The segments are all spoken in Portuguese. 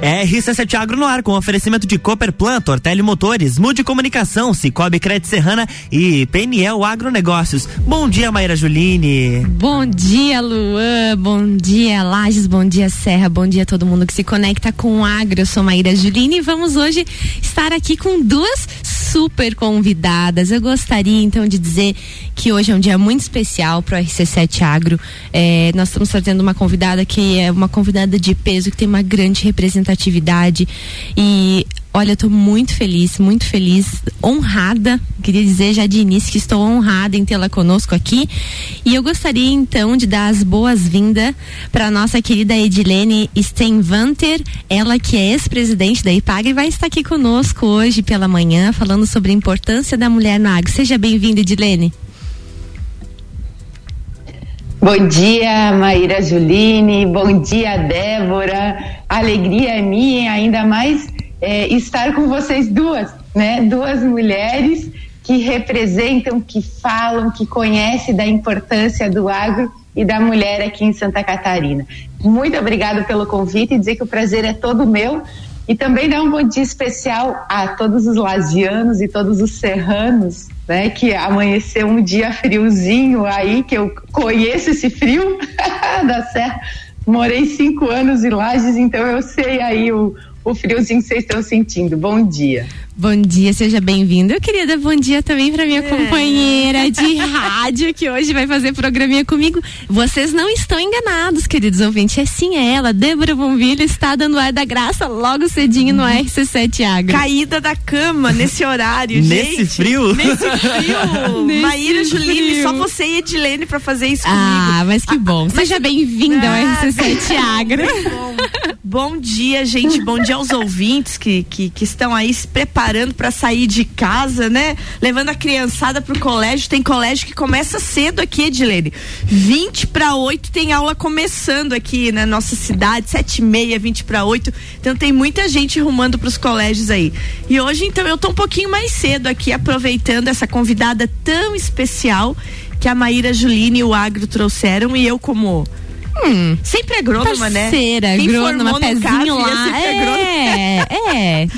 RC7 Agro no ar com oferecimento de Cooper Plant, Ortelli Motores, Mude Comunicação, Cicobi Crédito Serrana e PNL Agronegócios. Bom dia, Maíra Juline. Bom dia, Luan. Bom dia, Lages. Bom dia, Serra. Bom dia a todo mundo que se conecta com o agro. Eu sou Maíra Juline e vamos hoje estar aqui com duas super convidadas. Eu gostaria então de dizer que hoje é um dia muito especial para o RC7 Agro. É, nós estamos trazendo uma convidada que é uma convidada de peso, que tem uma grande representatividade e Olha, eu tô muito feliz, muito feliz, honrada. Queria dizer já de início que estou honrada em tê-la conosco aqui. E eu gostaria então de dar as boas-vindas para nossa querida Edilene Steinvanter, ela que é ex-presidente da IPAG e vai estar aqui conosco hoje pela manhã falando sobre a importância da mulher no agro. Seja bem-vinda, Edilene. Bom dia, Maíra Juline. Bom dia, Débora. Alegria é minha, ainda mais é, estar com vocês duas, né? Duas mulheres que representam, que falam, que conhecem da importância do agro e da mulher aqui em Santa Catarina. Muito obrigada pelo convite e dizer que o prazer é todo meu. E também dar um bom dia especial a todos os lazianos e todos os serranos, né? Que amanheceu um dia friozinho aí, que eu conheço esse frio da serra. Morei cinco anos em Lages, então eu sei aí o, o friozinho que vocês estão sentindo. Bom dia. Bom dia, seja bem-vindo. Eu queria dar bom dia também para minha é. companheira de rádio que hoje vai fazer programinha comigo. Vocês não estão enganados, queridos ouvintes. É sim é ela, Débora Bonvilha, está dando ar da graça logo cedinho no RC7 Agro. Caída da cama nesse horário, nesse gente. Frio? Nesse frio. nesse Maíra Juline, só você e Edilene para fazer isso comigo. Ah, mas que bom. Ah, seja bem-vinda ao RC7 Agro. Bom. Bom dia, gente. Bom dia aos ouvintes que, que, que estão aí se preparando para sair de casa, né? Levando a criançada pro colégio. Tem colégio que começa cedo aqui, Edilene. 20 para 8 tem aula começando aqui na nossa cidade, 7 e meia, 20 para 8. Então tem muita gente rumando para os colégios aí. E hoje, então, eu tô um pouquinho mais cedo aqui, aproveitando essa convidada tão especial que a Maíra Juline e o Agro trouxeram e eu como Hum, sempre agrônoma, né? Parceira, agrônoma, pezinho lá. É, é,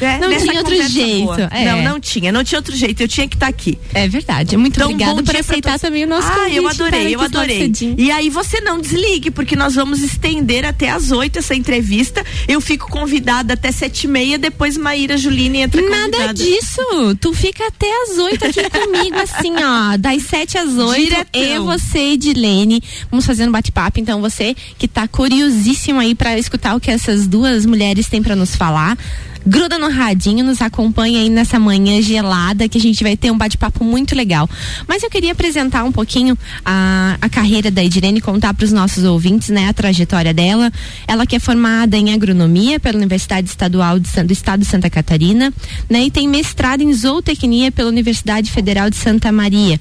é. Não tinha outro jeito. É. Não, não tinha, não tinha outro jeito. Eu tinha que estar tá aqui. É verdade. Muito então, obrigada por aceitar também o nosso Ah, eu adorei, eu adorei. E aí você não desligue, porque nós vamos estender até às oito essa entrevista. Eu fico convidada até sete e meia, depois Maíra Juline entra Nada convidada. disso. Tu fica até às oito aqui comigo, assim, ó. Das sete às oito. Eu, você, Edilene. Vamos fazendo bate-papo então você que está curiosíssimo aí para escutar o que essas duas mulheres têm para nos falar, gruda no radinho, nos acompanha aí nessa manhã gelada que a gente vai ter um bate-papo muito legal. Mas eu queria apresentar um pouquinho a, a carreira da Edirene, contar para os nossos ouvintes, né, a trajetória dela. Ela que é formada em agronomia pela Universidade Estadual de, do Estado de Santa Catarina, né, e tem mestrado em zootecnia pela Universidade Federal de Santa Maria.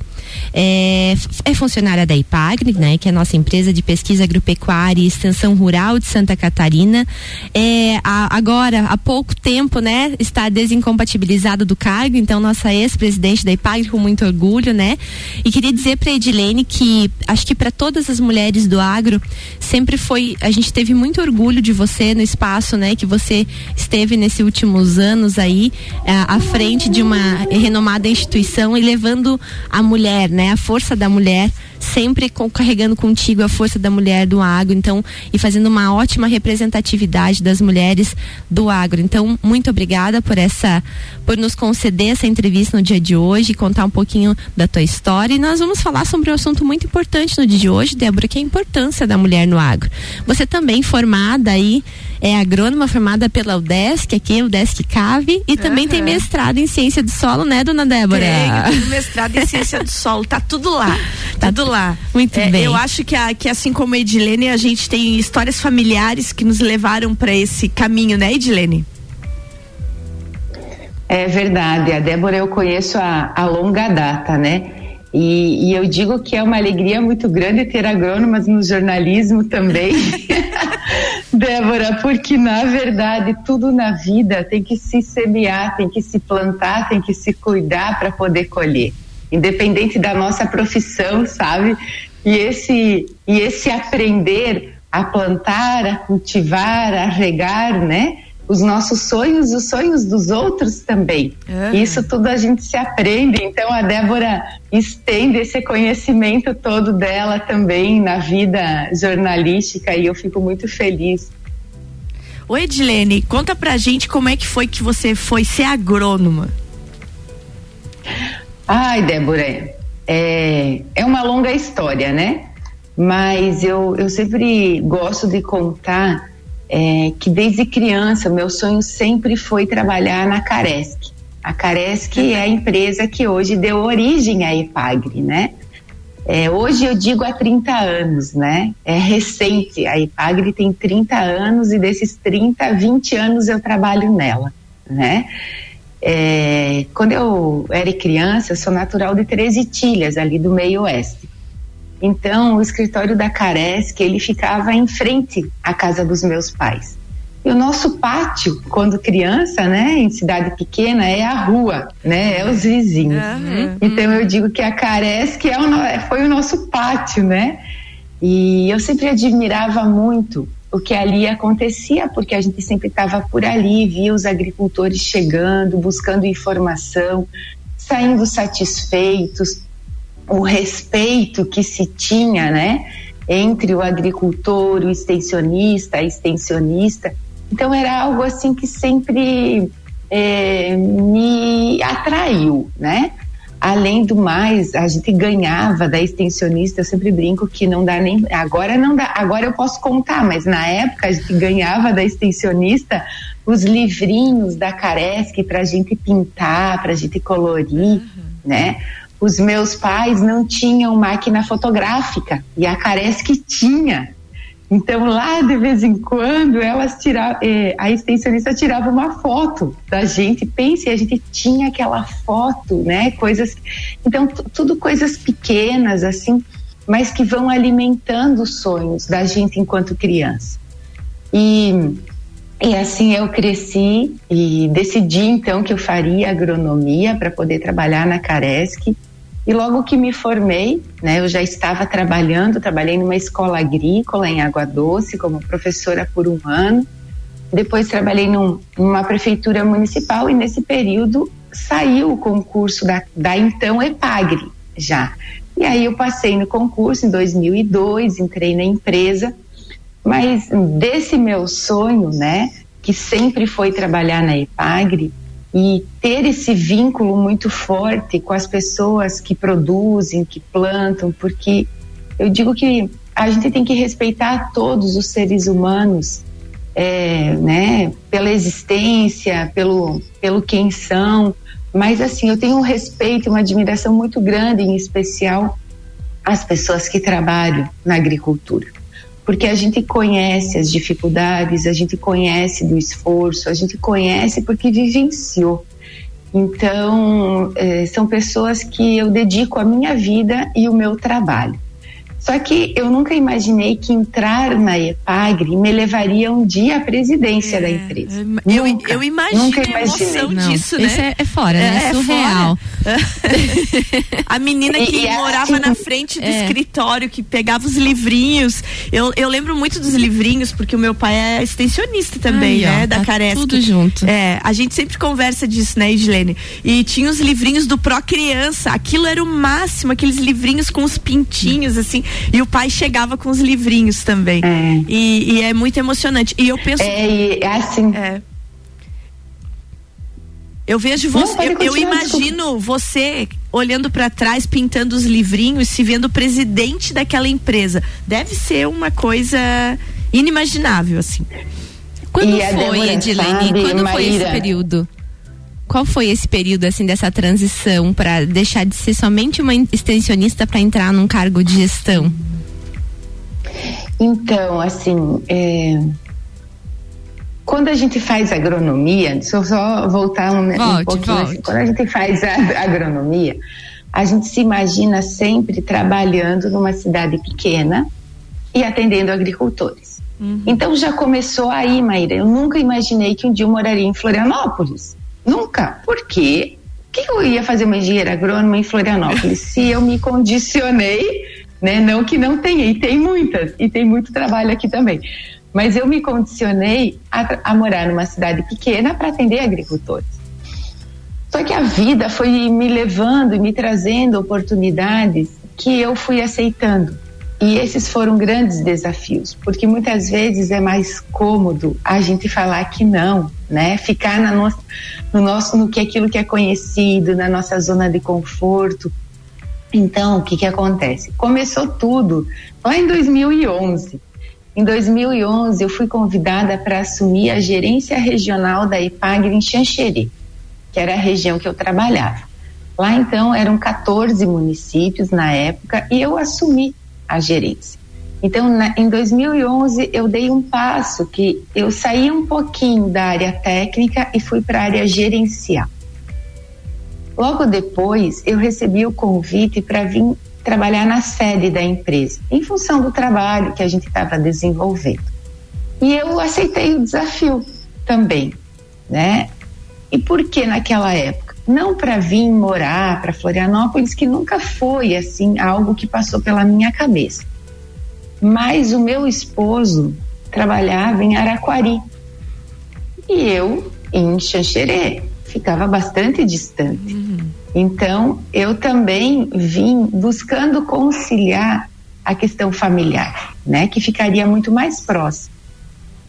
É, é, funcionária da IPAGRE, né, que é a nossa empresa de pesquisa agropecuária e extensão rural de Santa Catarina. É, a, agora, há pouco tempo, né, está desincompatibilizada do cargo, então nossa ex-presidente da IPAGRE com muito orgulho, né? E queria dizer para Edilene que acho que para todas as mulheres do agro sempre foi, a gente teve muito orgulho de você no espaço, né, que você esteve nesses últimos anos aí é, à frente de uma renomada instituição e levando a mulher, né? A força da mulher, sempre com, carregando contigo a força da mulher do agro, então, e fazendo uma ótima representatividade das mulheres do agro. Então, muito obrigada por essa, por nos conceder essa entrevista no dia de hoje, contar um pouquinho da tua história. E nós vamos falar sobre um assunto muito importante no dia de hoje, Débora, que é a importância da mulher no agro. Você também formada aí, é agrônoma formada pela UDESC, aqui, UDESC CAVE, e também uhum. tem mestrado em ciência do solo, né, dona Débora? Tenho, mestrado em ciência do solo solo, tá tudo lá. Tá tudo lá. Muito é, bem. Eu acho que, a, que assim como a Edilene, a gente tem histórias familiares que nos levaram para esse caminho, né, Edilene? É verdade. A Débora eu conheço a, a longa data, né? E, e, eu digo que é uma alegria muito grande ter agrônomas no jornalismo também, Débora, porque na verdade tudo na vida tem que se semear, tem que se plantar, tem que se cuidar para poder colher independente da nossa profissão, sabe? E esse, e esse aprender a plantar, a cultivar, a regar, né? Os nossos sonhos, os sonhos dos outros também. Uhum. Isso tudo a gente se aprende. Então a Débora estende esse conhecimento todo dela também na vida jornalística e eu fico muito feliz. Oi, Edilene, conta pra gente como é que foi que você foi ser agrônoma. Ai, Débora, é, é uma longa história, né? Mas eu, eu sempre gosto de contar é, que desde criança meu sonho sempre foi trabalhar na Caresc. A Caresc é a empresa que hoje deu origem à Ipagre, né? É, hoje eu digo há 30 anos, né? É recente, a Ipagre tem 30 anos e desses 30, 20 anos eu trabalho nela, né? É, quando eu era criança, eu sou natural de Treze Itilhas, ali do meio oeste. Então, o escritório da Caresc, ele ficava em frente à casa dos meus pais. E o nosso pátio, quando criança, né, em cidade pequena, é a rua, né, é os vizinhos. Uhum. Então eu digo que a Caresc é o, foi o nosso pátio, né? E eu sempre admirava muito o que ali acontecia, porque a gente sempre estava por ali, via os agricultores chegando, buscando informação, saindo satisfeitos, o respeito que se tinha, né, entre o agricultor, o extensionista, a extensionista. Então era algo assim que sempre é, me atraiu, né? Além do mais, a gente ganhava da extensionista, eu sempre brinco que não dá nem. Agora não dá, agora eu posso contar, mas na época a gente ganhava da extensionista os livrinhos da Caresc para a gente pintar, para a gente colorir, uhum. né? Os meus pais não tinham máquina fotográfica e a Caresc tinha. Então, lá de vez em quando, elas tiravam, eh, a extensionista tirava uma foto da gente. Pense, a gente tinha aquela foto, né? Coisas. Então, tudo coisas pequenas, assim, mas que vão alimentando os sonhos da gente enquanto criança. E, e assim eu cresci e decidi então que eu faria agronomia para poder trabalhar na Caresc e logo que me formei, né, eu já estava trabalhando, trabalhei numa escola agrícola em Água Doce como professora por um ano. Depois trabalhei num, numa prefeitura municipal e nesse período saiu o concurso da, da então EPAGRE já. E aí eu passei no concurso em 2002, entrei na empresa, mas desse meu sonho, né, que sempre foi trabalhar na EPAGRE, e ter esse vínculo muito forte com as pessoas que produzem, que plantam, porque eu digo que a gente tem que respeitar todos os seres humanos, é, né, pela existência, pelo, pelo quem são, mas assim, eu tenho um respeito, uma admiração muito grande, em especial às pessoas que trabalham na agricultura porque a gente conhece as dificuldades, a gente conhece do esforço, a gente conhece porque vivenciou. Então, é, são pessoas que eu dedico a minha vida e o meu trabalho. Só que eu nunca imaginei que entrar na EPAGRE me levaria um dia à presidência é, da empresa. Eu, nunca, eu imagino nunca a emoção Não, disso, né? Isso é, é fora, né? É, é surreal. a menina que e, morava assim, na frente do é. escritório, que pegava os livrinhos. Eu, eu lembro muito dos livrinhos, porque o meu pai é extensionista também, Ai, né? Ó, da tá Caresc. Tudo junto. É, a gente sempre conversa disso, né, Edilene? E tinha os livrinhos do Pro Criança. Aquilo era o máximo, aqueles livrinhos com os pintinhos, assim. E o pai chegava com os livrinhos também. É. E, e, é muito emocionante. E eu penso. É, é assim. É. Eu vejo você, Não, eu, eu, imagino você olhando para trás, pintando os livrinhos, se vendo presidente daquela empresa. Deve ser uma coisa inimaginável, assim. Quando e foi, Edilene? Quando Maíra, foi esse período? Qual foi esse período assim dessa transição para deixar de ser somente uma extensionista para entrar num cargo de gestão? Então, assim, é... quando a gente faz agronomia, deixa eu só voltar um, volte, um pouquinho. Assim, quando a gente faz a agronomia, a gente se imagina sempre trabalhando numa cidade pequena e atendendo agricultores. Uhum. Então já começou aí, Maíra. Eu nunca imaginei que um dia eu moraria em Florianópolis. Nunca. Por quê? que eu ia fazer uma engenheira agrônoma em Florianópolis se eu me condicionei né? Não que não tenha, e tem muitas, e tem muito trabalho aqui também. Mas eu me condicionei a, a morar numa cidade pequena para atender agricultores. Só que a vida foi me levando e me trazendo oportunidades que eu fui aceitando. E esses foram grandes desafios, porque muitas vezes é mais cômodo a gente falar que não, né? Ficar na no, no nosso, no que aquilo que é conhecido, na nossa zona de conforto. Então, o que que acontece? Começou tudo lá em 2011. Em 2011, eu fui convidada para assumir a gerência regional da IPAGRE em Xanxerê, que era a região que eu trabalhava. Lá então eram 14 municípios na época e eu assumi a gerência. Então, na, em 2011, eu dei um passo que eu saí um pouquinho da área técnica e fui para a área gerencial. Logo depois, eu recebi o convite para vir trabalhar na sede da empresa, em função do trabalho que a gente estava desenvolvendo. E eu aceitei o desafio também, né? E por que naquela época? Não para vir morar para Florianópolis, que nunca foi assim algo que passou pela minha cabeça. Mas o meu esposo trabalhava em Araquari e eu em Xanxerê, ficava bastante distante. Uhum. Então eu também vim buscando conciliar a questão familiar, né, que ficaria muito mais próximo.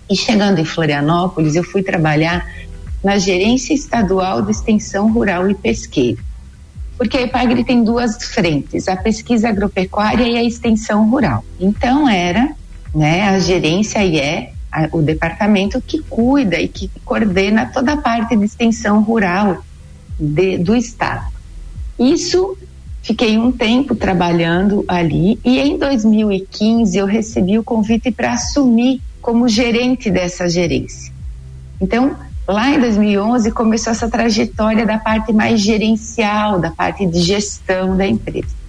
E chegando em Florianópolis, eu fui trabalhar na Gerência Estadual de Extensão Rural e Pesqueiro. Porque a EPAGRE tem duas frentes, a pesquisa agropecuária e a extensão rural. Então era, né, a gerência e é a, o departamento que cuida e que coordena toda a parte de extensão rural de, do estado. Isso fiquei um tempo trabalhando ali e em 2015 eu recebi o convite para assumir como gerente dessa gerência. Então, Lá em 2011 começou essa trajetória da parte mais gerencial, da parte de gestão da empresa.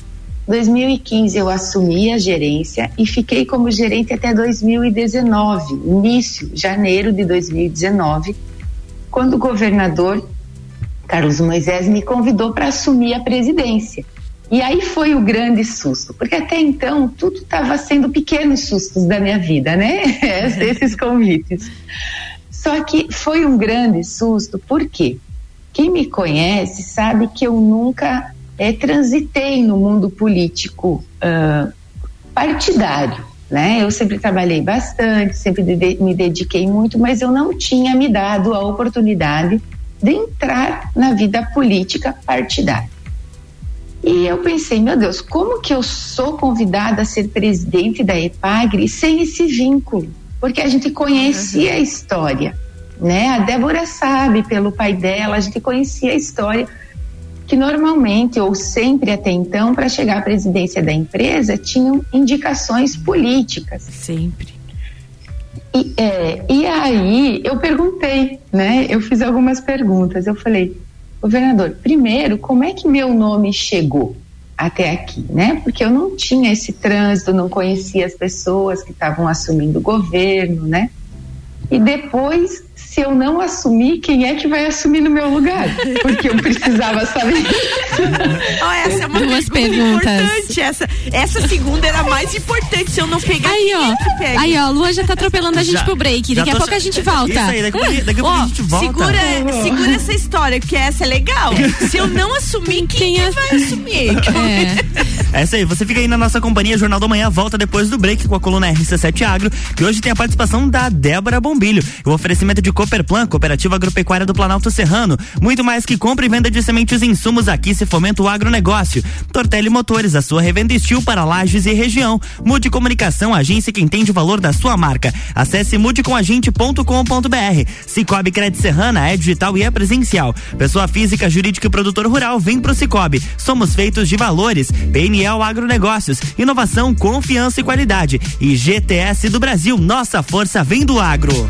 Em 2015 eu assumi a gerência e fiquei como gerente até 2019, início, janeiro de 2019, quando o governador Carlos Moisés me convidou para assumir a presidência. E aí foi o grande susto, porque até então tudo estava sendo pequenos sustos da minha vida, né? Esses convites. Só que foi um grande susto, porque quem me conhece sabe que eu nunca é, transitei no mundo político uh, partidário. Né? Eu sempre trabalhei bastante, sempre me dediquei muito, mas eu não tinha me dado a oportunidade de entrar na vida política partidária. E eu pensei, meu Deus, como que eu sou convidada a ser presidente da EPAGRE sem esse vínculo? Porque a gente conhecia a história, né? A Débora sabe pelo pai dela, a gente conhecia a história que normalmente ou sempre até então para chegar à presidência da empresa tinham indicações políticas. Sempre. E, é, e aí eu perguntei, né? Eu fiz algumas perguntas. Eu falei, governador, primeiro, como é que meu nome chegou? Até aqui, né? Porque eu não tinha esse trânsito, não conhecia as pessoas que estavam assumindo o governo, né? E depois se eu não assumir, quem é que vai assumir no meu lugar? Porque eu precisava saber. oh, essa é uma Duas pergunta importante. Essa, essa segunda era mais importante. Se eu não pegar, aí, ó. Aí, ó, Lua já tá atropelando a gente já, pro break. Daqui a pouco a gente volta. Isso aí, daqui, a, daqui a pouco a gente volta. Segura, segura essa história, que essa é legal. Se eu não assumir, quem, quem é... vai assumir? É. é isso aí, você fica aí na nossa companhia, Jornal da Manhã, volta depois do break com a coluna RC7 Agro, que hoje tem a participação da Débora Bombilho. O oferecimento de Cooperplan, Cooperativa Agropecuária do Planalto Serrano. Muito mais que compra e venda de sementes e insumos aqui se fomenta o agronegócio. Tortelli Motores, a sua revenda estil para lajes e região. Mude Comunicação, agência que entende o valor da sua marca. Acesse mudecomagente.com.br. Cicobi Crédito Serrana é digital e é presencial. Pessoa física, jurídica e produtor rural, vem pro Cicobi. Somos feitos de valores. PNL Agronegócios, inovação, confiança e qualidade. E GTS do Brasil, nossa força vem do agro.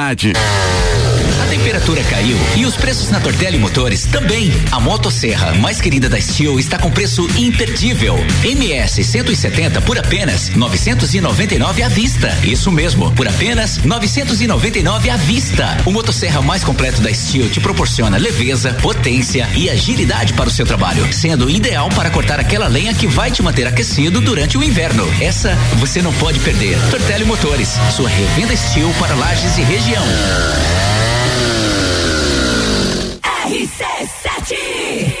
qualidade. Temperatura caiu e os preços na Tortelli Motores também. A motosserra mais querida da Steel está com preço imperdível. MS 170 por apenas 999 à vista. Isso mesmo, por apenas 999 à vista. O motosserra mais completo da Steel te proporciona leveza, potência e agilidade para o seu trabalho, sendo ideal para cortar aquela lenha que vai te manter aquecido durante o inverno. Essa você não pode perder. Tortelli Motores, sua revenda Steel para lajes e região. RC7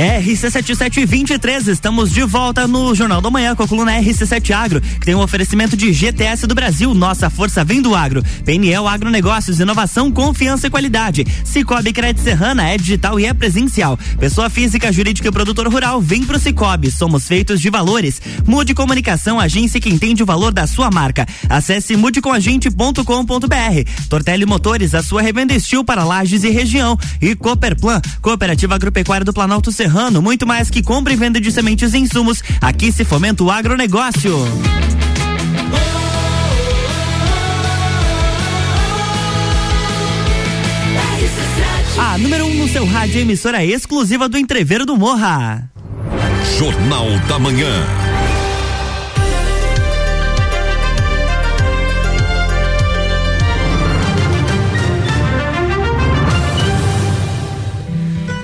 RC7723, estamos de volta no Jornal da Manhã com a coluna RC7 Agro, que tem um oferecimento de GTS do Brasil, nossa força vem do agro. PNL Agronegócios, inovação, confiança e qualidade. Cicobi Crédito Serrana é digital e é presencial. Pessoa física, jurídica e produtor rural, vem pro Cicobi, somos feitos de valores. Mude Comunicação, agência que entende o valor da sua marca. Acesse mudecomagente.com.br. Tortelli Motores, a sua revenda estilo para lajes e região. E Cooperplan, Cooperativa Agropecuária do Planalto Serrano Serrano, muito mais que compra e venda de sementes e insumos. Aqui se fomenta o agronegócio. A número 1 um no seu rádio, emissora exclusiva do Entreveiro do Morra. Jornal da Manhã.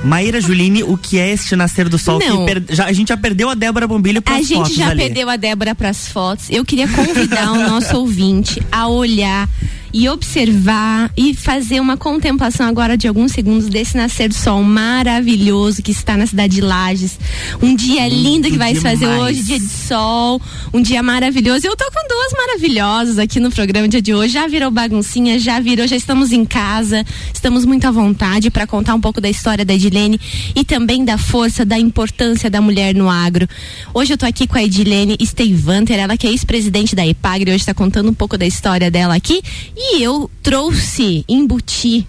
Maíra Juline, o que é este nascer do sol? Per, já, a gente já perdeu a Débora Bombilho para as fotos. A gente já ali. perdeu a Débora para as fotos. Eu queria convidar o nosso ouvinte a olhar e observar e fazer uma contemplação agora de alguns segundos desse nascer do sol maravilhoso que está na cidade de Lages. Um dia lindo que vai se fazer hoje, dia de sol, um dia maravilhoso. Eu tô com duas maravilhosas aqui no programa dia de hoje. Já virou baguncinha, já virou, já estamos em casa, estamos muito à vontade para contar um pouco da história da Edilene e também da força, da importância da mulher no agro. Hoje eu tô aqui com a Edilene Steivanter, ela que é ex-presidente da EPAGRE, hoje está contando um pouco da história dela aqui. E e eu trouxe, embuti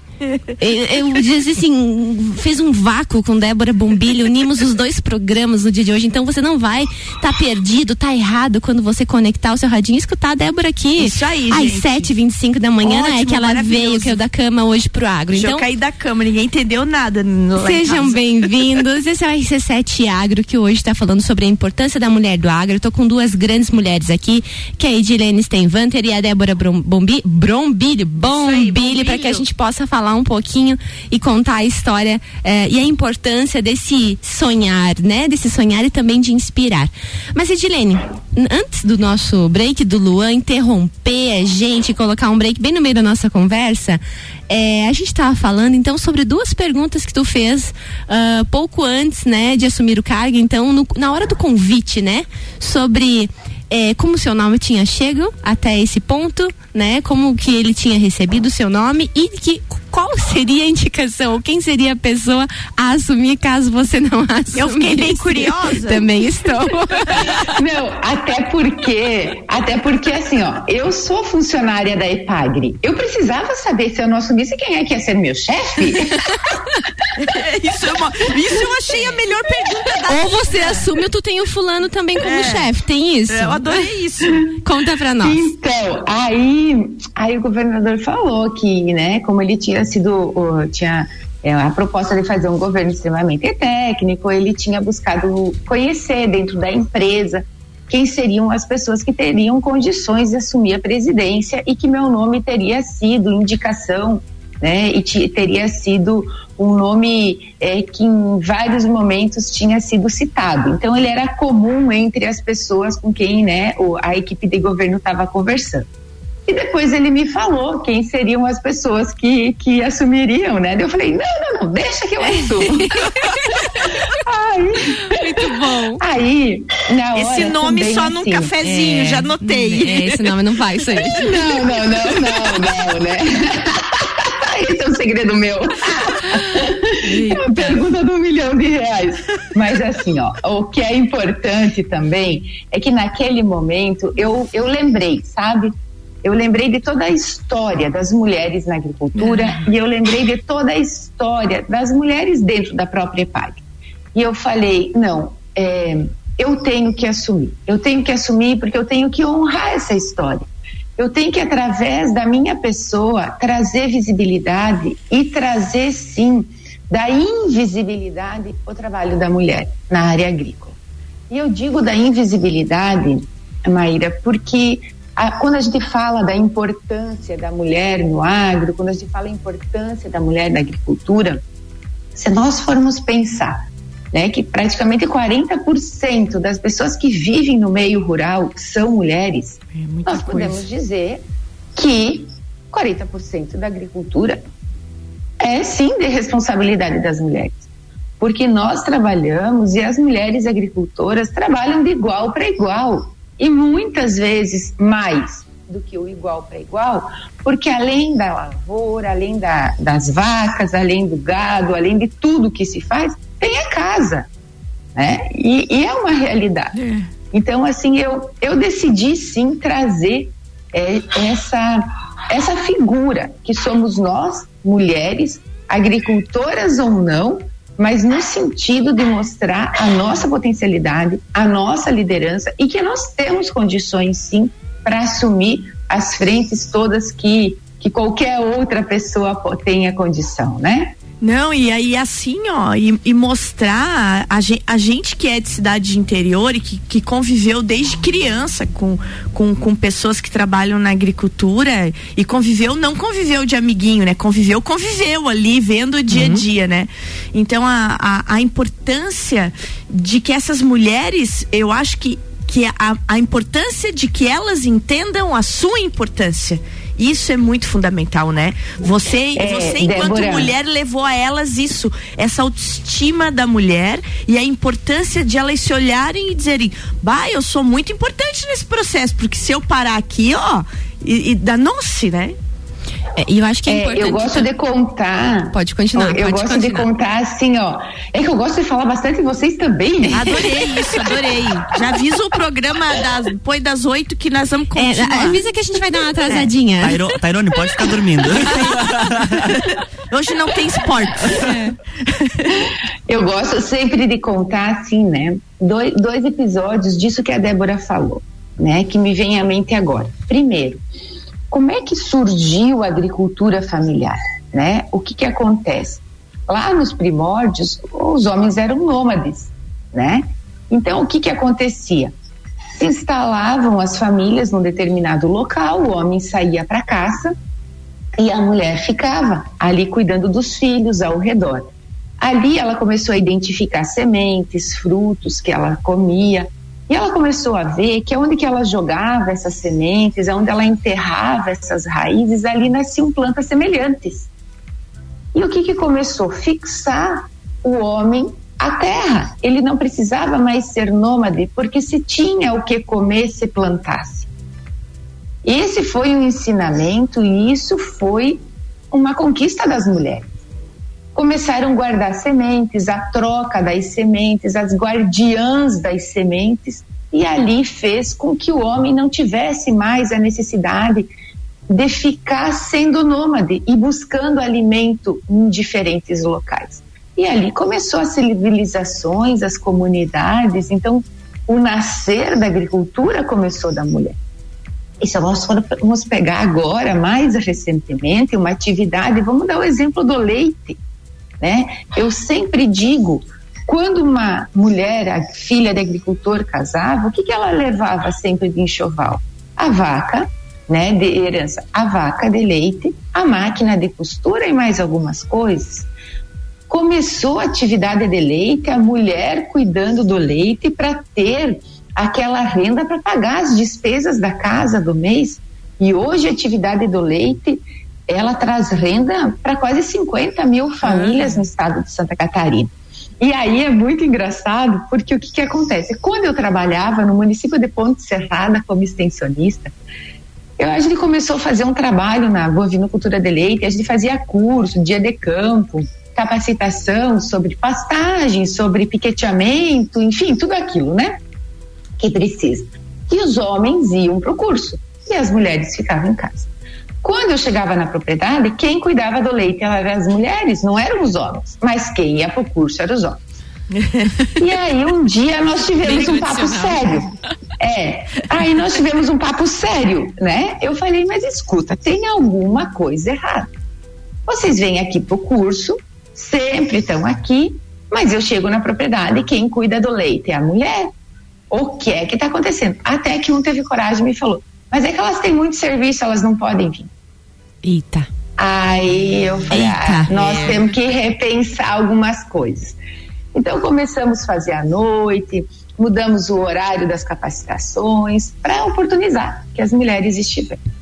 eu, eu disse assim, fez um vácuo com Débora Bombilho, unimos os dois programas no dia de hoje, então você não vai estar tá perdido, tá errado quando você conectar o seu radinho e escutar a Débora aqui. Isso aí, Às sete vinte e cinco da manhã, Ótimo, é que ela veio, caiu da cama hoje pro agro. Então, eu cair da cama, ninguém entendeu nada. Sejam bem-vindos. Esse é o RC7 Agro, que hoje está falando sobre a importância da mulher do agro. Eu tô com duas grandes mulheres aqui, que é a Edilene Stenvanter e a Débora Brombilho, Brombilho, Bombilho, para que a gente possa falar falar um pouquinho e contar a história eh, e a importância desse sonhar, né? Desse sonhar e também de inspirar. Mas Edilene, antes do nosso break do Luan interromper a gente e colocar um break bem no meio da nossa conversa, é, a gente estava falando então sobre duas perguntas que tu fez uh, pouco antes, né, de assumir o cargo. Então, no, na hora do convite, né, sobre é, como seu nome tinha chegado até esse ponto, né? Como que ele tinha recebido o seu nome e que qual seria a indicação, quem seria a pessoa a assumir caso você não assumisse? Eu fiquei bem curiosa. Também estou. Não, até porque, até porque assim, ó, eu sou funcionária da EPAGRE. Eu precisava saber se eu não assumisse quem é que ia ser meu chefe. isso, é uma, isso eu achei a melhor pergunta da Ou você assume ou tu tem o fulano também como é, chefe, tem isso? Eu adorei isso. Conta pra nós. Então, aí, aí o governador falou que, né, como ele tinha sido, tinha é, a proposta de fazer um governo extremamente técnico, ele tinha buscado conhecer dentro da empresa quem seriam as pessoas que teriam condições de assumir a presidência e que meu nome teria sido indicação, né, e teria sido um nome é, que em vários momentos tinha sido citado. Então ele era comum entre as pessoas com quem, né, a equipe de governo estava conversando. E depois ele me falou quem seriam as pessoas que, que assumiriam, né? Eu falei, não, não, não, deixa que eu assumo. aí, Muito bom. Aí, na hora Esse nome só assim, num cafezinho, é, já notei. É, esse nome não vai isso aí. Não, não, não, não, não, né? Esse é um segredo meu. É uma pergunta de um milhão de reais. Mas assim, ó, o que é importante também é que naquele momento eu, eu lembrei, sabe? Eu lembrei de toda a história das mulheres na agricultura uhum. e eu lembrei de toda a história das mulheres dentro da própria EPAG. E eu falei, não, é, eu tenho que assumir, eu tenho que assumir porque eu tenho que honrar essa história. Eu tenho que, através da minha pessoa, trazer visibilidade e trazer, sim, da invisibilidade o trabalho da mulher na área agrícola. E eu digo da invisibilidade, Maíra, porque a, quando a gente fala da importância da mulher no agro, quando a gente fala da importância da mulher na agricultura, se nós formos pensar né, que praticamente 40% das pessoas que vivem no meio rural são mulheres, é nós podemos coisa. dizer que 40% da agricultura é sim de responsabilidade das mulheres. Porque nós trabalhamos e as mulheres agricultoras trabalham de igual para igual e muitas vezes mais do que o igual para igual, porque além da lavoura, além da, das vacas, além do gado, além de tudo que se faz, tem a casa, né? E, e é uma realidade. É. Então, assim, eu, eu decidi sim trazer é, essa, essa figura que somos nós, mulheres, agricultoras ou não, mas no sentido de mostrar a nossa potencialidade, a nossa liderança e que nós temos condições sim para assumir as frentes todas que que qualquer outra pessoa tenha condição, né? Não, e aí assim, ó, e, e mostrar a, a, gente que é de cidade de interior e que, que conviveu desde criança com, com, com pessoas que trabalham na agricultura e conviveu, não conviveu de amiguinho, né? Conviveu, conviveu ali, vendo o dia a uhum. dia, né? Então a, a, a importância de que essas mulheres, eu acho que que a, a importância de que elas entendam a sua importância isso é muito fundamental, né? Você, é, você enquanto Débora. mulher levou a elas isso, essa autoestima da mulher e a importância de elas se olharem e dizerem, bah, eu sou muito importante nesse processo, porque se eu parar aqui, ó, e, e danou-se, né? É, e eu acho que é, é importante. Eu gosto de contar. Pode continuar. Eu pode gosto continuar. de contar assim, ó. É que eu gosto de falar bastante vocês também. Adorei isso, adorei. Já avisa o programa das, depois das oito que nós vamos é, continuar. É, avisa que a gente vai dar uma atrasadinha. É. Tairone, pode ficar dormindo. Hoje não tem esporte. É. Eu gosto sempre de contar assim, né? Dois, dois episódios disso que a Débora falou, né? Que me vem à mente agora. Primeiro, como é que surgiu a agricultura familiar? Né? O que, que acontece? Lá nos primórdios, os homens eram nômades, né? Então, o que, que acontecia? Se instalavam as famílias num determinado local, o homem saía para caça, E a mulher ficava ali cuidando dos filhos ao redor. Ali ela começou a identificar sementes, frutos que ela comia. E ela começou a ver que onde que ela jogava essas sementes, onde ela enterrava essas raízes, ali nasciam plantas semelhantes. E o que que começou? Fixar o homem à terra. Ele não precisava mais ser nômade, porque se tinha o que comer se plantasse. Esse foi um ensinamento e isso foi uma conquista das mulheres começaram a guardar sementes, a troca das sementes, as guardiãs das sementes, e ali fez com que o homem não tivesse mais a necessidade de ficar sendo nômade e buscando alimento em diferentes locais. E ali começou as civilizações, as comunidades, então o nascer da agricultura começou da mulher. E se nós formos pegar agora, mais recentemente, uma atividade, vamos dar o exemplo do leite né? Eu sempre digo, quando uma mulher, filha de agricultor, casava, o que, que ela levava sempre de enxoval? A vaca, né, de herança, a vaca de leite, a máquina de costura e mais algumas coisas. Começou a atividade de leite, a mulher cuidando do leite para ter aquela renda para pagar as despesas da casa do mês. E hoje a atividade do leite ela traz renda para quase 50 mil famílias no estado de Santa Catarina. E aí é muito engraçado, porque o que, que acontece? Quando eu trabalhava no município de Ponte Serrada como extensionista, eu, a gente começou a fazer um trabalho na bovinocultura de leite, a gente fazia curso, dia de campo, capacitação sobre pastagem, sobre piqueteamento, enfim, tudo aquilo, né? Que precisa. E os homens iam para o curso e as mulheres ficavam em casa. Quando eu chegava na propriedade, quem cuidava do leite eram as mulheres, não eram os homens. Mas quem ia para o curso eram os homens. e aí um dia nós tivemos Bem um papo sério. É, aí nós tivemos um papo sério, né? Eu falei, mas escuta, tem alguma coisa errada. Vocês vêm aqui pro curso, sempre estão aqui, mas eu chego na propriedade e quem cuida do leite é a mulher. O que é que está acontecendo? Até que um teve coragem e me falou: mas é que elas têm muito serviço, elas não podem vir. Eita. Aí eu falei, ah, nós é. temos que repensar algumas coisas. Então começamos a fazer à noite, mudamos o horário das capacitações para oportunizar que as mulheres estivessem.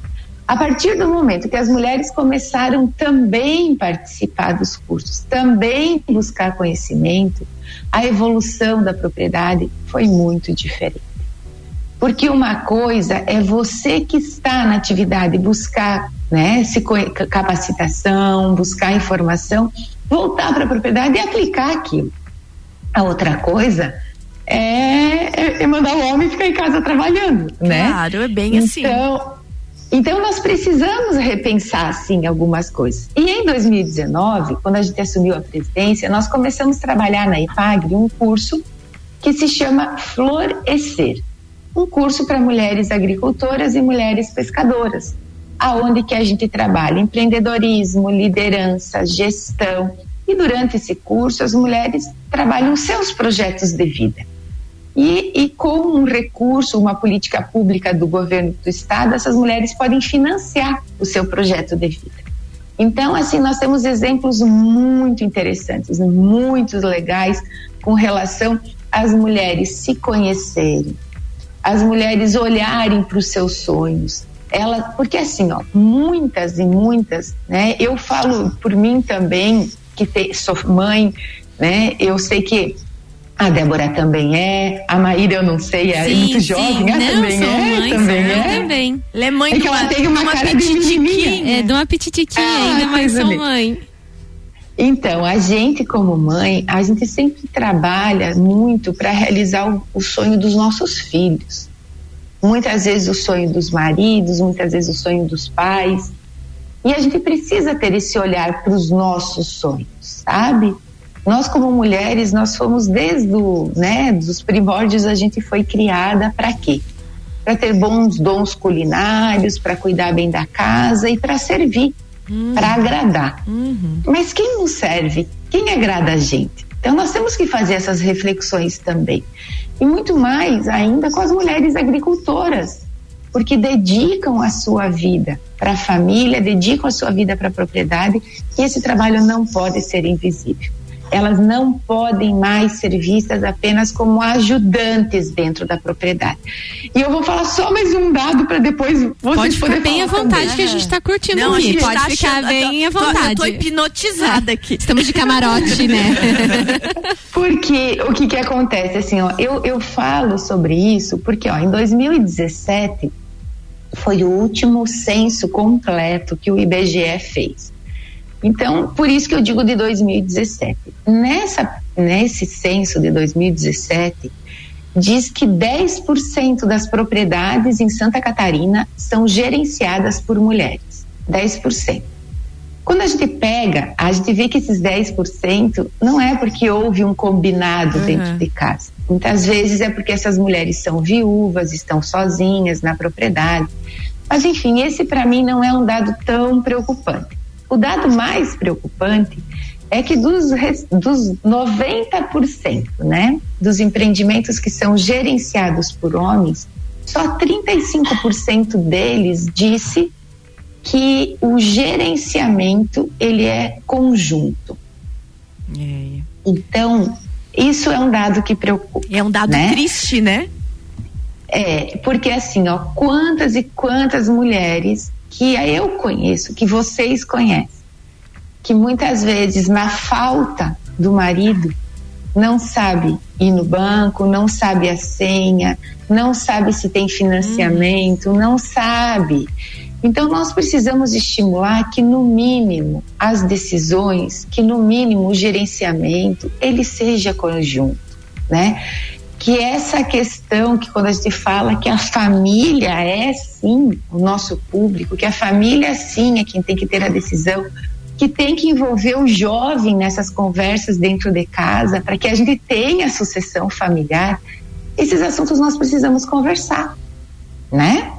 A partir do momento que as mulheres começaram também a participar dos cursos, também buscar conhecimento, a evolução da propriedade foi muito diferente. Porque uma coisa é você que está na atividade buscar né, se capacitação, buscar informação, voltar para a propriedade e aplicar aquilo. A outra coisa é, é, é, mandar o homem ficar em casa trabalhando, né? Claro, é bem assim. Então, então nós precisamos repensar assim algumas coisas. E em 2019, quando a gente assumiu a presidência, nós começamos a trabalhar na IPAGRE um curso que se chama Florescer, um curso para mulheres agricultoras e mulheres pescadoras aonde que a gente trabalha empreendedorismo, liderança, gestão. E durante esse curso, as mulheres trabalham seus projetos de vida. E, e, com um recurso, uma política pública do governo do estado, essas mulheres podem financiar o seu projeto de vida. Então, assim, nós temos exemplos muito interessantes, muito legais com relação às mulheres se conhecerem, as mulheres olharem para os seus sonhos, ela, porque assim, ó, muitas e muitas, né? Eu falo por mim também, que te, sou mãe, né? Eu sei que a Débora também é, a Maíra eu não sei, é sim, muito jovem, ela também é, mãe, também é. também. Ela é mãe é que ela tem uma, uma cara de menininha. É, de uma pititiquinha, ah, ainda mais sou mãe. Então, a gente como mãe, a gente sempre trabalha muito para realizar o, o sonho dos nossos filhos muitas vezes o sonho dos maridos, muitas vezes o sonho dos pais. E a gente precisa ter esse olhar para os nossos sonhos, sabe? Nós como mulheres, nós fomos desde o, né, dos primórdios a gente foi criada para quê? Para ter bons dons culinários, para cuidar bem da casa e para servir, uhum. para agradar. Uhum. Mas quem nos serve? Quem agrada a gente? Então nós temos que fazer essas reflexões também e muito mais ainda com as mulheres agricultoras. porque dedicam a sua vida para a família, dedicam a sua vida para a propriedade e esse trabalho não pode ser invisível elas não podem mais ser vistas apenas como ajudantes dentro da propriedade. E eu vou falar só mais um dado para depois vocês Pode ficar bem à vontade também. que a gente está curtindo Não, aqui. gente Pode tá ficar achando- bem eu à tô- vontade. Eu tô hipnotizada aqui. Estamos de camarote, né? Porque o que que acontece assim, ó, eu, eu falo sobre isso porque ó, em 2017 foi o último censo completo que o IBGE fez. Então, por isso que eu digo de 2017. Nessa nesse censo de 2017 diz que 10% das propriedades em Santa Catarina são gerenciadas por mulheres. 10%. Quando a gente pega, a gente vê que esses 10% não é porque houve um combinado dentro de casa. Muitas vezes é porque essas mulheres são viúvas, estão sozinhas na propriedade. Mas, enfim, esse para mim não é um dado tão preocupante. O dado mais preocupante é que dos, dos 90%, né, dos empreendimentos que são gerenciados por homens, só 35% deles disse que o gerenciamento ele é conjunto. Então, isso é um dado que preocupa. É um dado né? triste, né? É, porque assim, ó, quantas e quantas mulheres que eu conheço, que vocês conhecem, que muitas vezes na falta do marido não sabe ir no banco, não sabe a senha, não sabe se tem financiamento, não sabe. Então nós precisamos estimular que no mínimo as decisões, que no mínimo o gerenciamento, ele seja conjunto, né? Que essa questão que quando a gente fala que a família é sim o nosso público, que a família sim é quem tem que ter a decisão, que tem que envolver o jovem nessas conversas dentro de casa para que a gente tenha sucessão familiar, esses assuntos nós precisamos conversar, né?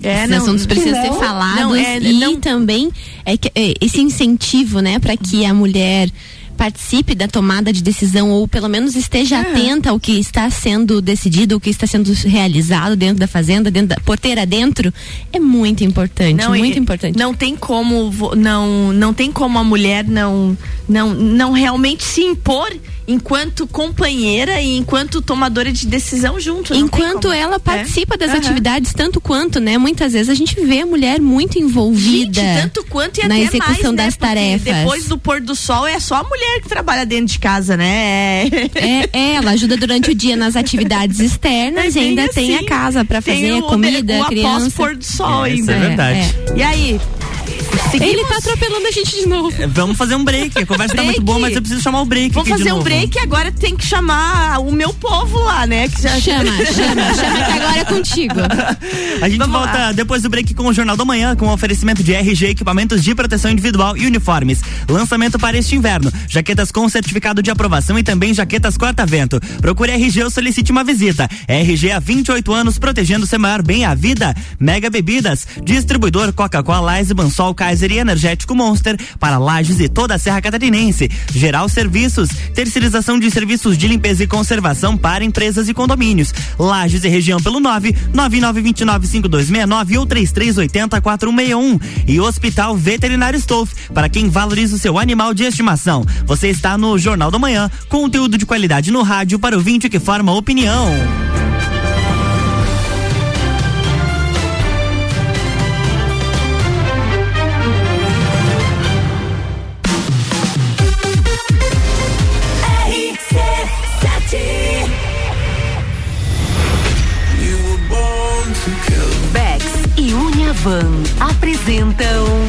É, Esses assuntos precisam ser falados não, é, e não- também é que, é, esse incentivo, né, para que a mulher participe da tomada de decisão ou pelo menos esteja É. atenta ao que está sendo decidido, o que está sendo realizado dentro da fazenda, dentro da porteira dentro, é muito importante, muito e- importante. Não tem como não não tem como a mulher não não não realmente se impor enquanto companheira e enquanto tomadora de decisão junto. não Enquanto como. ela É. participa das Aham. atividades tanto quanto, né? Muitas vezes a gente vê a mulher muito envolvida Gente, tanto quanto e na até execução mais, né? das Porque tarefas. Depois do pôr do sol é só a mulher que trabalha dentro de casa, né? É, é, ela ajuda durante o dia nas atividades externas É e ainda tem a assim. casa para Tem fazer o a comida, o a criança. após pôr do sol É, isso ainda. é verdade. E aí? Seguimos? Ele tá atropelando a gente de novo. É, Vamos fazer um break. A conversa tá Break. muito boa, mas eu preciso chamar o break. De fazer um break e agora tem que chamar o meu povo lá, né? Que já... Chama, chama, chama que agora é contigo. A gente Vamos volta lá. depois do break com o Jornal da Manhã, com oferecimento de RG, equipamentos de proteção individual e uniformes. Lançamento para este inverno. Jaquetas com certificado de aprovação e também jaquetas corta-vento. Procure RG ou solicite uma visita. RG há 28 anos, protegendo seu maior bem, a vida. Mega Bebidas. Distribuidor Coca-Cola, Ice, Bansol, Kaiser e Energético Monster para Lages e toda a Serra Catarinense. Geral Serviços. Terceirização de serviços de limpeza e conservação para empresas e condomínios. Lages e região pelo 9 99295269 ou 33804161. E Hospital Veterinário Stolf para quem valoriza o seu animal de estimação. Você está no Jornal da Manhã, conteúdo de qualidade no rádio para o ouvinte que forma opinião. Uniavan apresentam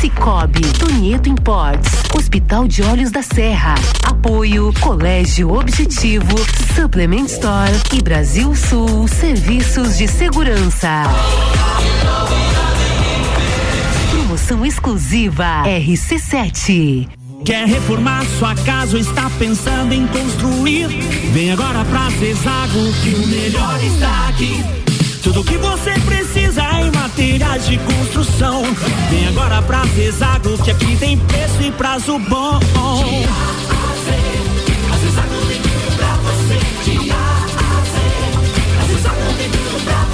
Cicobi, Tonieto Imports, Hospital de Olhos da Serra. Apoio Colégio Objetivo, Supplement Store e Brasil Sul Serviços de Segurança. Promoção exclusiva RC7. Quer reformar sua casa ou está pensando em construir? Vem agora pra Zezago que o melhor está aqui. Tudo que você precisa em materiais de construção. Vem agora pra Zezago que aqui tem preço e prazo bom.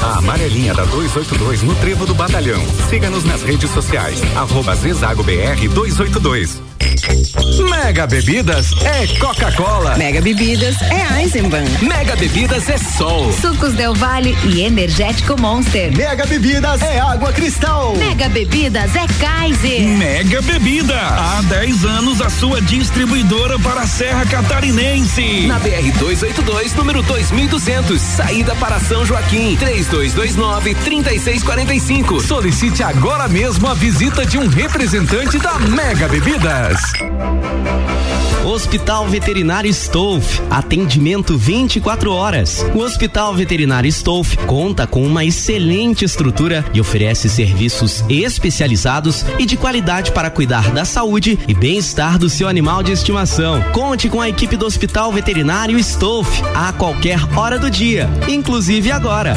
A amarelinha da 282 no Trevo do Batalhão. Siga-nos nas redes sociais. Arroba Zezago BR 282. Mega Bebidas é Coca-Cola. Mega Bebidas é Eisenbahn. Mega Bebidas é Sol. Sucos Del Vale e Energético Monster. Mega Bebidas é Água Cristal. Mega Bebidas é Kaiser. Mega Bebida. Há 10 anos a sua distribuidora para a Serra Catarinense. Na BR 282, número 2200, saída para São Joaquim. 3229 3645. Solicite agora mesmo a visita de um representante da Mega Bebidas. Hospital Veterinário Stolf, atendimento 24 horas. O Hospital Veterinário Stolf conta com uma excelente estrutura e oferece serviços especializados e de qualidade para cuidar da saúde e bem-estar do seu animal de estimação. Conte com a equipe do Hospital Veterinário Stolf a qualquer hora do dia, inclusive agora.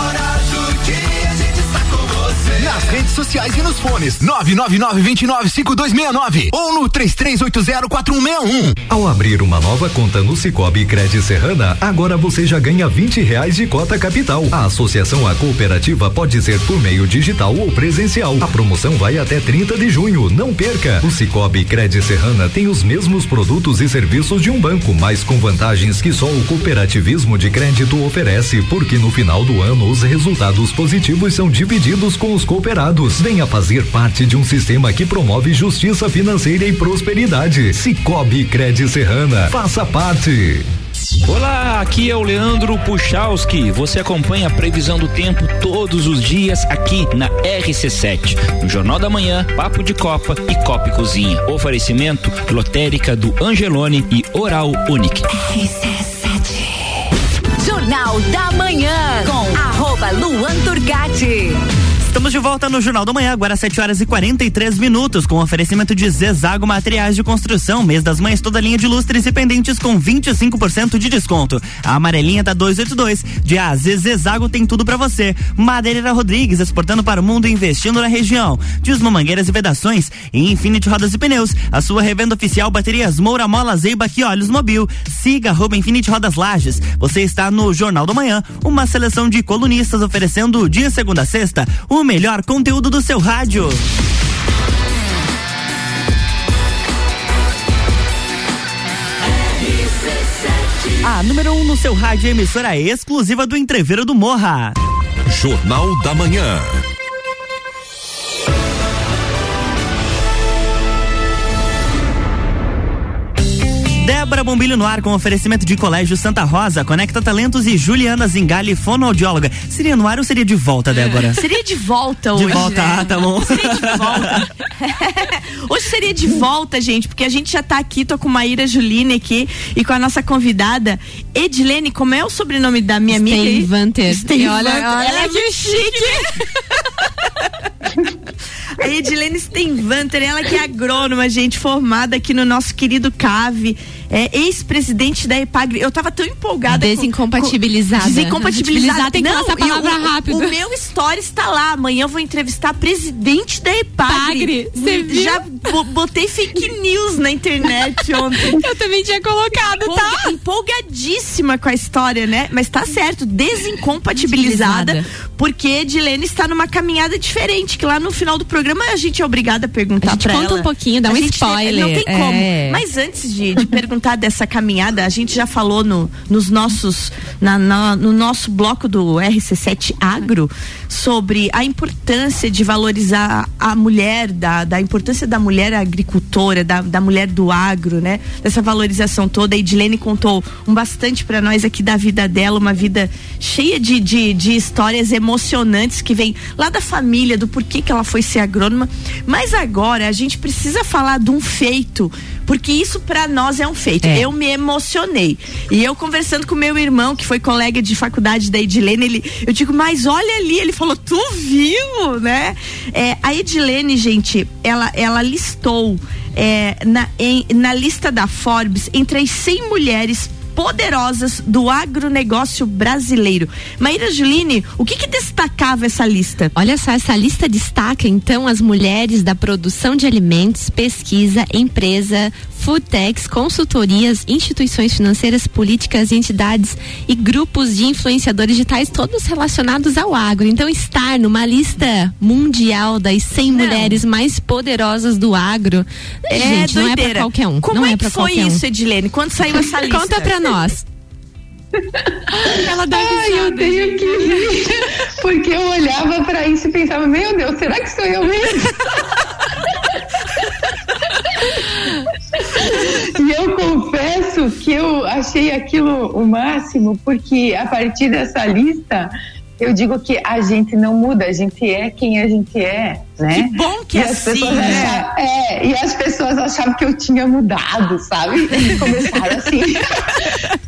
Nas redes sociais e nos fones 999-295269 ou no 33804161. Ao abrir uma nova conta no Cicobi Cred Serrana, agora você já ganha 20 reais de cota capital. A associação à cooperativa pode ser por meio digital ou presencial. A promoção vai até 30 de junho. Não perca! O Cicobi Cred Serrana tem os mesmos produtos e serviços de um banco, mas com vantagens que só o cooperativismo de crédito oferece, porque no final do ano os resultados positivos são divididos com os cooperados. Venha fazer parte de um sistema que promove justiça financeira e prosperidade. Cicobi Cred Serrana. Faça parte. Olá, aqui é o Leandro Puchalski. Você acompanha a previsão do tempo todos os dias aqui na RC7, no Jornal da Manhã, Papo de Copa e Copa e Cozinha. Oferecimento lotérica do Angelone e Oral Unique. RC7. Jornal da Manhã com arroba Luan Turcati. Estamos de volta no Jornal da Manhã, agora 7 horas e 43 minutos, com oferecimento de Zezago Materiais de Construção, mês das mães, toda linha de lustres e pendentes com 25% de desconto. A amarelinha da 282, de AZ Zezago tem tudo para você. Madeireira Rodrigues, exportando para o mundo e investindo na região. Dismo Mangueiras e Vedações e Infinity Rodas e Pneus, a sua revenda oficial baterias Moura Mola Zeiba que Olhos Mobil. Siga arroba Infinity Rodas Lages. Você está no Jornal da Manhã, uma seleção de colunistas oferecendo dia segunda a sexta, o melhor conteúdo do seu rádio. A número 1 um no seu rádio emissora exclusiva do Entreveiro do Morra. Jornal da Manhã. Débora Bombilho no ar com oferecimento de Colégio Santa Rosa, Conecta Talentos e Juliana Zingali, fonoaudióloga. Seria no ar ou seria de volta, Débora? Seria de volta hoje. De volta, né? ah, tá bom. Seria de volta. hoje seria de volta, gente, porque a gente já tá aqui, tô com Maíra Juline aqui e com a nossa convidada Edilene, como é o sobrenome da minha amiga? Vanter. Steinvanter. Olha, olha Ela é que muito chique. A Edilene Steinvanter, ela que é agrônoma, gente, formada aqui no nosso querido CAVE, é ex-presidente da EPAGRE. Eu tava tão empolgada. com- Desincompatibilizada. com- Desincompatibilizada. Tem que Não, passar a palavra e o- rápido. O meu story está lá. Amanhã eu vou entrevistar a presidente da EPAGRE. Pagre, viu? Já botei fake news na internet ontem. Eu também tinha colocado, tá? Empolgadíssima com a história, né? Mas tá certo, desincompatibilizada, porque Edilene está numa caminhada diferente, que lá no final do programa a gente é obrigada a perguntar a gente pra conta ela. um pouquinho, dá A um gente- spoiler. Não tem como. É. Mas antes de, de perguntar dessa caminhada, a gente já falou no, nos nossos, na- na- no nosso bloco do RC7 Agro sobre a importância de valorizar a mulher, da, da importância da mulher agricultora, da, da mulher do agro, né? Dessa valorização toda. A Edilene contou um bastante para nós aqui da vida dela, uma vida cheia de, de, de histórias emocionantes que vem lá da família, do porquê que ela foi ser agrônoma. Mas agora a gente precisa falar de um feito, porque isso para nós é um feito. É. Eu me emocionei. E eu conversando com meu irmão, que foi colega de faculdade da Edilene, ele, eu digo, mas olha ali, ele falou, tu viu, né? É, a Edilene, gente, ela, ela listou é, na, em- na lista da Forbes entre as 100 mulheres poderosas do agronegócio brasileiro. Maíra Juline, o que que destacava essa lista? Olha só, essa lista destaca então as mulheres da produção de alimentos, pesquisa, empresa, foodtechs, consultorias, instituições financeiras, políticas, entidades e grupos de influenciadores digitais, todos relacionados ao agro. Então, estar numa lista mundial das 100 mulheres mais poderosas do agro, gente, não é pra doideira. qualquer um. Como não é é, pra foi qualquer um. isso, Edilene? Quando saiu essa lista? Conta pra nós. Ela dá Ai, eu tenho que rir, porque eu olhava pra isso e pensava, meu Deus, será que sou eu mesmo? E eu confesso que eu achei aquilo o máximo, porque a partir dessa lista, eu digo que a gente não muda, a gente é quem a gente é, né? Que bom que e é as assim, pessoas né? é, e as pessoas achavam que eu tinha mudado, sabe? E começaram assim.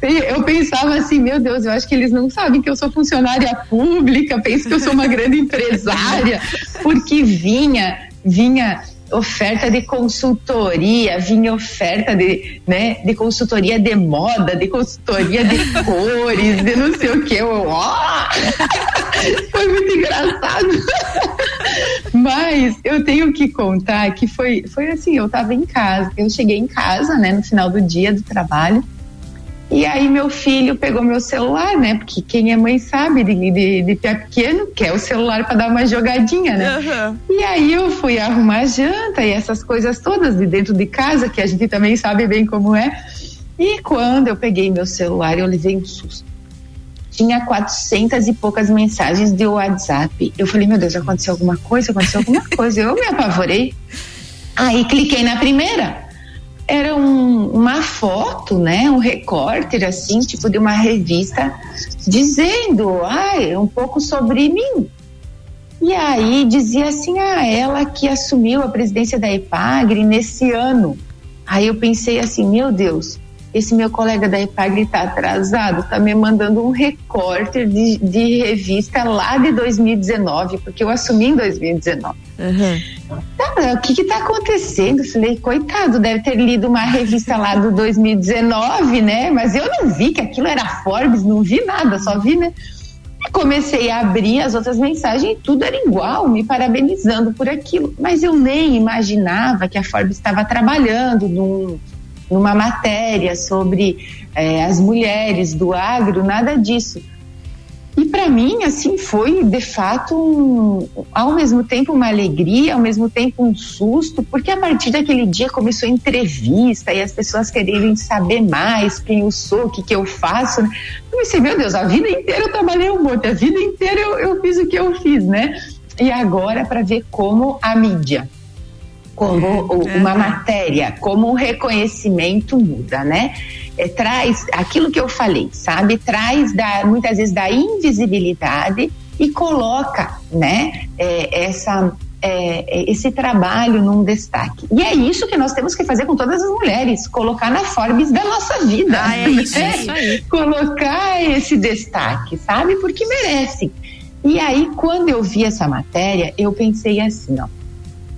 Eu pensava assim, meu Deus, eu acho que eles não sabem que eu sou funcionária pública, penso que eu sou uma grande empresária, porque vinha, vinha oferta de consultoria, vinha oferta de, né, de consultoria de moda, de consultoria de cores, de não sei o que. Eu, ó! Foi muito engraçado. Mas eu tenho que contar que foi, foi assim, eu tava em casa, eu cheguei em casa, né, no final do dia do trabalho, e aí meu filho pegou meu celular, né? Porque quem é mãe sabe de, de, de pé pequeno quer o celular para dar uma jogadinha, né? Aham. E aí eu fui arrumar a janta e essas coisas todas de dentro de casa, que a gente também sabe bem como é. E quando eu peguei meu celular, eu levei um susto. Tinha 400 e poucas mensagens de WhatsApp. Eu falei, meu Deus, aconteceu alguma coisa? Aconteceu alguma coisa? Eu me apavorei. Aí cliquei na primeira. Era um- uma foto, né? Um repórter, assim, tipo de uma revista, dizendo, ai, um pouco sobre mim. E aí dizia assim, ah, ela que assumiu a presidência da EPAGRE nesse ano. Aí eu pensei assim, meu Deus, esse meu colega da EPAGRE está atrasado, está me mandando um repórter de, de revista lá de 2019, porque eu assumi em 2019. Tá, o que que tá acontecendo? Eu Falei, coitado, deve ter lido uma revista lá do 2019, né? Mas eu não vi que aquilo era Forbes, não vi nada, só vi, né? E comecei a abrir as outras mensagens e tudo era igual, me parabenizando por aquilo. Mas eu nem imaginava que a Forbes estava trabalhando num- numa matéria sobre eh, as mulheres do agro, nada disso. E para mim, assim, foi de fato, um- ao mesmo tempo uma alegria, ao mesmo tempo um susto, porque a partir daquele dia começou a entrevista e as pessoas quererem saber mais quem eu sou, o que, que eu faço. né? Eu pensei, meu Deus, a vida inteira eu trabalhei um monte, a vida inteira eu, eu fiz o que eu fiz, né? E agora para ver como a mídia, como uma matéria, como o reconhecimento muda, né? É, traz aquilo que eu falei, sabe? Traz da, muitas vezes da invisibilidade e coloca, né? é, essa é, é, esse trabalho num destaque. E é isso que nós temos que fazer com todas as mulheres, colocar na Forbes da nossa vida. Ah, é isso, né? isso aí. Colocar esse destaque, sabe? Porque merecem. E aí, quando eu vi essa matéria, eu pensei assim, ó,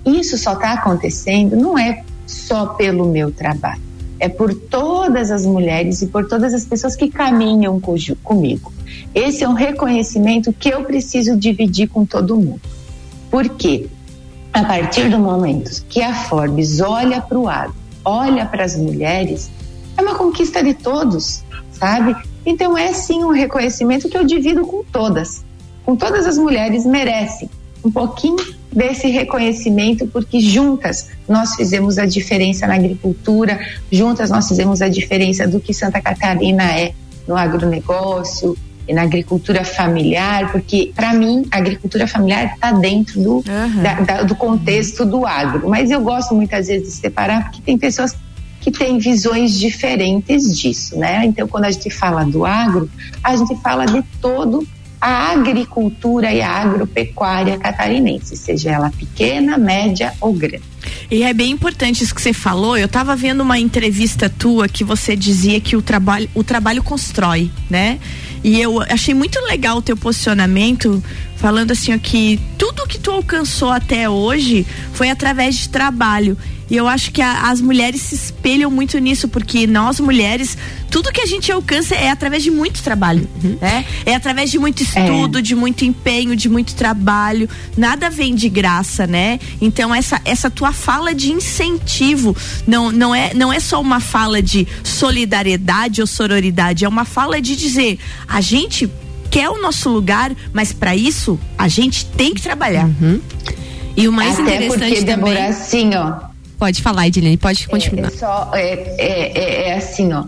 isso só está acontecendo não é só pelo meu trabalho, é por todas as mulheres e por todas as pessoas que caminham comigo. Esse é um reconhecimento que eu preciso dividir com todo mundo. Por quê? a partir do momento que a Forbes olha para o agro, olha para as mulheres, é uma conquista de todos, sabe? Então é sim um reconhecimento que eu divido com todas, com todas as mulheres merecem um pouquinho desse reconhecimento, porque juntas nós fizemos a diferença na agricultura, juntas nós fizemos a diferença do que Santa Catarina é no agronegócio e na agricultura familiar, porque para mim a agricultura familiar está dentro do, uhum. da, da, do contexto do agro. Mas eu gosto muitas vezes de separar, porque tem pessoas que têm visões diferentes disso, né? Então, quando a gente fala do agro, a gente fala de todo a agricultura e a agropecuária catarinense, seja ela pequena, média ou grande. E é bem importante isso que você falou. Eu estava vendo uma entrevista tua que você dizia que o trabalho, o trabalho constrói, né? E eu achei muito legal o teu posicionamento, falando assim ó, que tudo que tu alcançou até hoje foi através de trabalho. E eu acho que a, as mulheres se espelham muito nisso, porque nós mulheres, tudo que a gente alcança é através de muito trabalho, uhum. né? É através de muito estudo, é. de muito empenho, de muito trabalho. Nada vem de graça, né? Então essa essa tua fala de incentivo não não é não é só uma fala de solidariedade ou sororidade, é uma fala de dizer a gente quer o nosso lugar, mas para isso a gente tem que trabalhar. Uhum. E o mais Até interessante porque, também. Débora, assim, ó, Pode falar, Edilene, pode continuar. É, só, é, é, é, é assim, ó.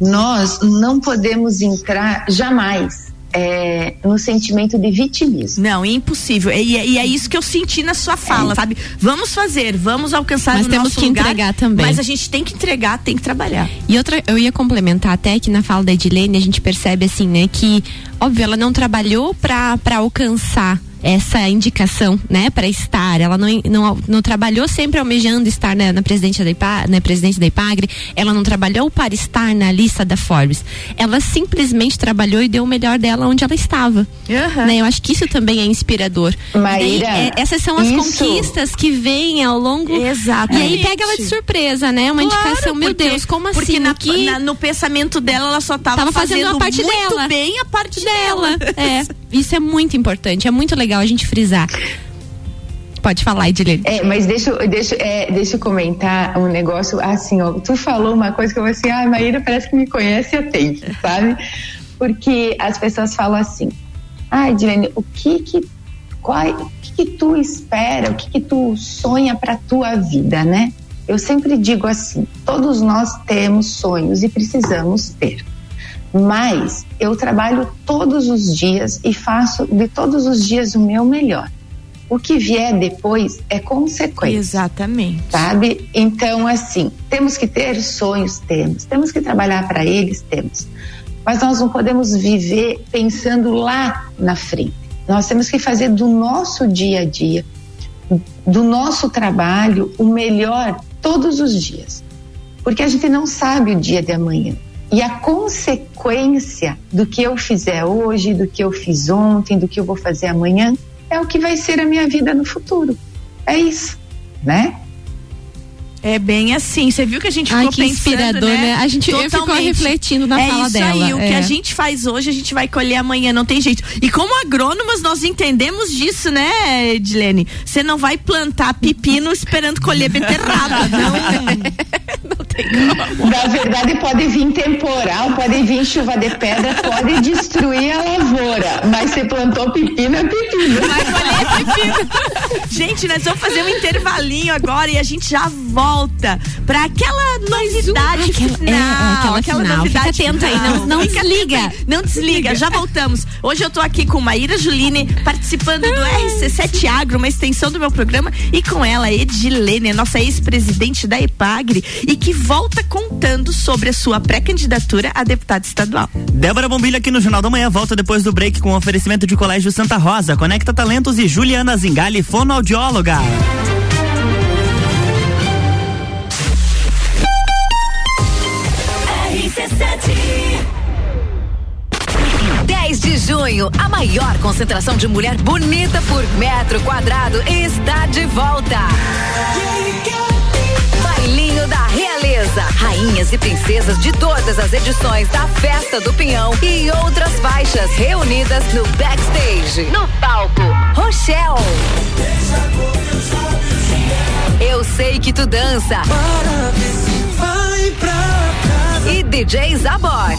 Nós não podemos entrar jamais é, no sentimento de vitimismo. Não, é impossível. E, e, é isso que eu senti na sua fala, é. sabe? Vamos fazer, vamos alcançar mas o temos nosso que lugar, entregar também. Mas a gente tem que entregar, tem que trabalhar. E outra, eu ia complementar até que na fala da Edilene a gente percebe assim, né, que óbvio ela não trabalhou para alcançar essa indicação, né, para estar. Ela não, não, não trabalhou sempre almejando estar na, na presidente da IPA, na presidente da IPAGRE. Ela não trabalhou para estar na lista da Forbes. Ela simplesmente trabalhou e deu o melhor dela onde ela estava. Uhum. Né? Eu acho que isso também é inspirador. Maíra, Daí, é, essas são as isso. conquistas que vêm ao longo. Exato. E aí pega ela de surpresa, né? Uma claro, indicação, meu porque, Deus, como assim? Porque na, que... na, no pensamento dela ela só estava fazendo, fazendo a parte muito dela. bem a parte dela. dela. É. Isso é muito importante, é muito legal a gente frisar. Pode falar, Edilene. É, mas deixa, deixa, é, deixa eu comentar um negócio assim, ó. Tu falou uma coisa que eu assim, ah, Maíra parece que me conhece eu tenho, sabe? Porque as pessoas falam assim, ah, Edilene, o que que, qual, o que que tu espera, o que que tu sonha pra tua vida, né? Eu sempre digo assim, todos nós temos sonhos e precisamos ter mas eu trabalho todos os dias e faço de todos os dias o meu melhor. O que vier depois é consequência. Exatamente. Sabe? Então, assim, temos que ter sonhos, temos. Temos que trabalhar para eles, temos. Mas nós não podemos viver pensando lá na frente. Nós temos que fazer do nosso dia a dia, do nosso trabalho, o melhor todos os dias. Porque a gente não sabe o dia de amanhã. E a consequência do que eu fizer hoje, do que eu fiz ontem, do que eu vou fazer amanhã, é o que vai ser a minha vida no futuro. É isso, né? É bem assim. Você viu que a gente ficou Ai, que pensando, inspirador, né? né? A gente ficou refletindo na é fala isso dela. Aí, o é. que a gente faz hoje, a gente vai colher amanhã, não tem jeito. E como agrônomas, nós entendemos disso, né, Edilene? Você não vai plantar pepino esperando colher beterraba, não. não tem como. Na verdade, pode vir temporal, pode vir chuva de pedra, pode destruir a lavoura. Mas você plantou pepino, é pepino. Vai colher pepino. gente, nós vamos fazer um intervalinho agora e a gente já volta volta para aquela novidade aquela, final. É, aquela, aquela final. novidade Fica atento aí, não, não Fica desliga. Atento, não desliga, já voltamos. Hoje eu tô aqui com Maíra Juline, participando do RC7 Agro, uma extensão do meu programa, e com ela, Edilene, nossa ex-presidente da EPAGRE, e que volta contando sobre a sua pré-candidatura a deputada estadual. Débora Bombilho aqui no Jornal da Manhã, volta depois do break com o oferecimento de Colégio Santa Rosa, Conecta Talentos e Juliana Zingali, fonoaudióloga. Junho, a maior concentração de mulher bonita por metro quadrado está de volta. Bailinho da Realeza. Rainhas e princesas de todas as edições da Festa do Pinhão e outras faixas reunidas no backstage. No palco, Rochelle. sei que tu dança. Vai pra E DJ Zabot.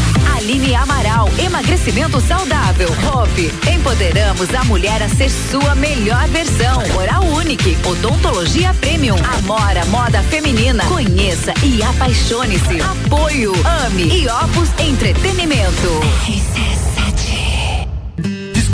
Aline Amaral, emagrecimento saudável. Hope, empoderamos a mulher a ser sua melhor versão. Oral Unique, odontologia premium. Amora, moda feminina. Conheça e apaixone-se. Apoio, ame e Opus Entretenimento.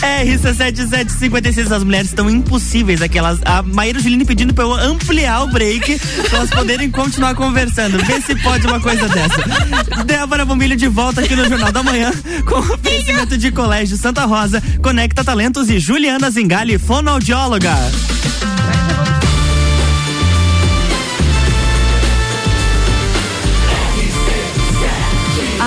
RC7756, as mulheres estão impossíveis. Aquelas, a Maíra Juline pedindo pra eu ampliar o break pra elas poderem continuar conversando. Vê se pode uma coisa dessa. Débora Bombilho de volta aqui no Jornal da Manhã com oferecimento de Colégio Santa Rosa, Conecta Talentos e Juliana Zingali, fonoaudióloga.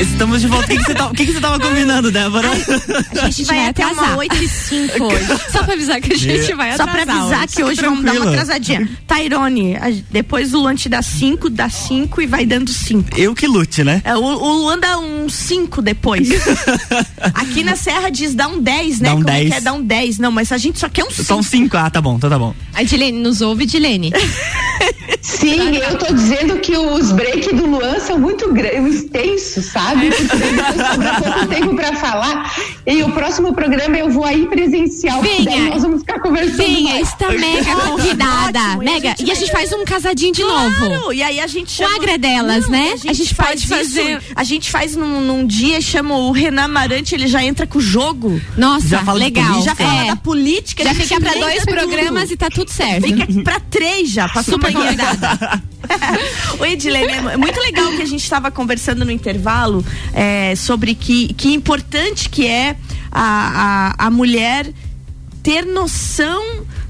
Estamos de volta. O que que você tá- o que que você tava combinando, Débora? A gente vai até uma 8 e 5 hoje. Só pra avisar que a gente vai Só atrasar. pra avisar hoje. que hoje vamos dar uma atrasadinha. Tairone, depois o lanche dá 5, dá 5 e vai dando 5. Eu que lute, né? É, o, o Luan dá um 5 depois. Aqui na Serra diz dá um 10, né? Dá um Como é 10. que é? Dá um 10. Não, mas a gente só quer um 5. São cinco. Ah, tá bom, então tá bom. A Dilene, nos ouve, Dilene. Sim, eu tô dizendo que os breaks do Luan são muito grandes, extensos, sabe? Porque depois sobra pouco tempo pra falar. E o próximo programa eu vou aí presencial. porque Venha. nós vamos ficar conversando. Venha, mais. está mega convidada. Ótimo, e a mega. gente E a gente faz um casadinho de novo. Claro, e aí a gente chama... O Agra delas, Não, né? A gente faz pode fazer- isso, a gente faz num, num dia, chama o Renan Amarante, ele já entra com o jogo. Nossa, Já fala legal. Já fala É. da política. Já a gente fica pra dois tudo. programas e tá tudo certo. Fica pra três já, pra Super convidada. Oi, Edilene, é muito legal que a gente estava conversando no intervalo é, sobre que, que importante que é a, a, a mulher ter noção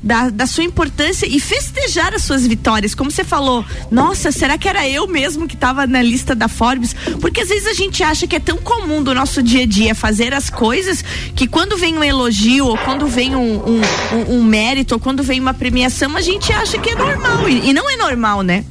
da, da sua importância e festejar as suas vitórias. Como você falou, nossa, será que era eu mesmo que estava na lista da Forbes? Porque às vezes a gente acha que é tão comum do nosso dia a dia fazer as coisas que quando vem um elogio ou quando vem um, um, um- um mérito ou quando vem uma premiação, a gente acha que é normal. E, e não é normal, né?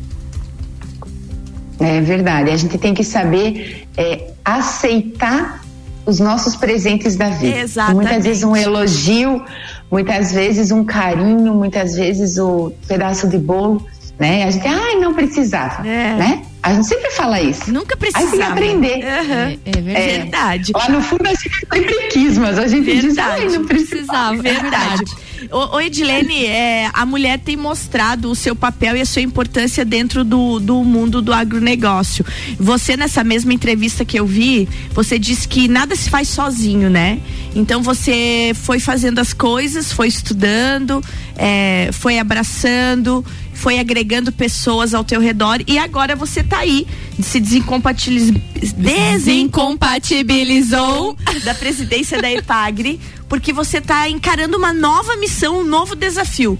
É verdade. A gente tem que saber é, aceitar os nossos presentes da vida. Exatamente. Muitas vezes um elogio, muitas vezes um carinho, muitas vezes o pedaço de bolo, né? A gente, ai, não precisava, É. né? A gente sempre fala isso. Nunca Aí tem que precisava. aprender. Aham. É verdade. É. Verdade. Lá no fundo a gente sempre quis, mas a gente diz, ai, Verdade. não precisava. Verdade. Ô, Edilene, é, a mulher tem mostrado o seu papel e a sua importância dentro do, do mundo do agronegócio. Você, nessa mesma entrevista que eu vi, você disse que nada se faz sozinho, né? Então você foi fazendo as coisas, foi estudando, é, foi abraçando, foi agregando pessoas ao teu redor e agora você tá aí, se desincompatibiliz... desincompatibilizou da presidência da EPAGRE, porque você tá encarando uma nova missão, um novo desafio.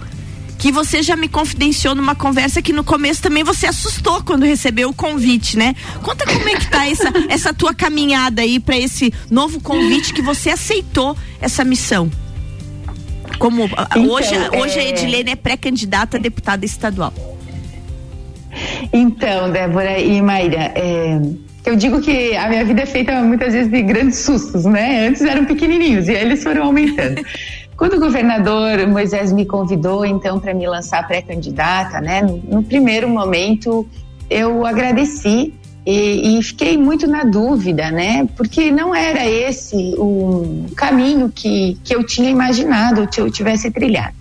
Que você já me confidenciou numa conversa que no começo também você assustou quando recebeu o convite, né? Conta como é que tá essa, essa tua caminhada aí para esse novo convite que você aceitou essa missão. Como Então, hoje, hoje a é- Edilene é pré-candidata a deputada estadual. Então, Débora e Maíra, é, eu digo que a minha vida é feita muitas vezes de grandes sustos, né? Antes eram pequenininhos e aí eles foram aumentando. Quando o governador Moisés me convidou, então, para me lançar pré-candidata, né? No, primeiro momento, eu agradeci e, e, fiquei muito na dúvida, né? Porque não era esse o caminho que, que eu tinha imaginado, que eu tivesse trilhado.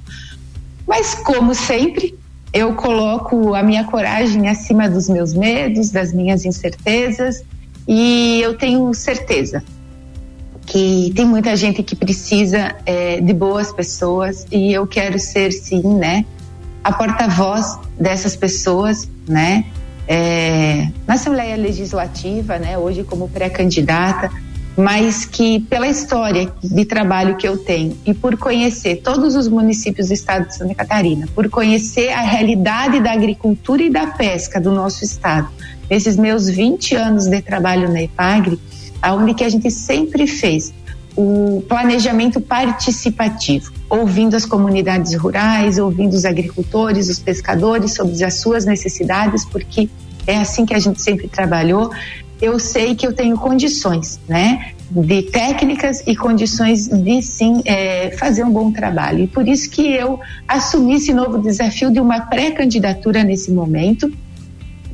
Mas, como sempre, eu coloco a minha coragem acima dos meus medos, das minhas incertezas, e eu tenho certeza que tem muita gente que precisa é, de boas pessoas e eu quero ser sim, né, a porta-voz dessas pessoas, né, é, na Assembleia Legislativa, né, hoje como pré-candidata, mas que pela história de trabalho que eu tenho e por conhecer todos os municípios do estado de Santa Catarina, por conhecer a realidade da agricultura e da pesca do nosso estado, nesses meus 20 anos de trabalho na EPAGRE, aonde que a gente sempre fez o planejamento participativo, ouvindo as comunidades rurais, ouvindo os agricultores, os pescadores sobre as suas necessidades, porque é assim que a gente sempre trabalhou. Eu sei que eu tenho condições, né, de técnicas e condições de sim é, fazer um bom trabalho. E por isso que eu assumi esse novo desafio de uma pré-candidatura nesse momento,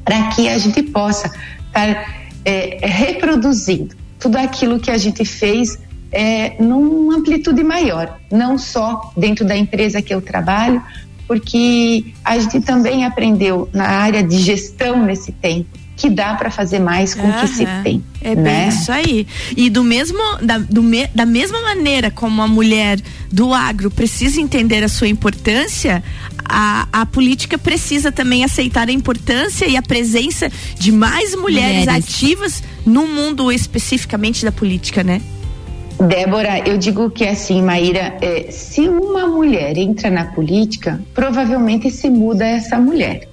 para que a gente possa estar é, reproduzindo tudo aquilo que a gente fez é, numa amplitude maior, não só dentro da empresa que eu trabalho, porque a gente também aprendeu na área de gestão nesse tempo que dá para fazer mais com o que se tem. É né? bem isso aí. E do mesmo, da, do me, da mesma maneira como a mulher do agro precisa entender a sua importância, a, a política precisa também aceitar a importância e a presença de mais mulheres, mulheres. ativas no mundo especificamente da política, né? Débora, eu digo que assim, Maíra, é, se uma mulher entra na política, provavelmente se muda essa mulher.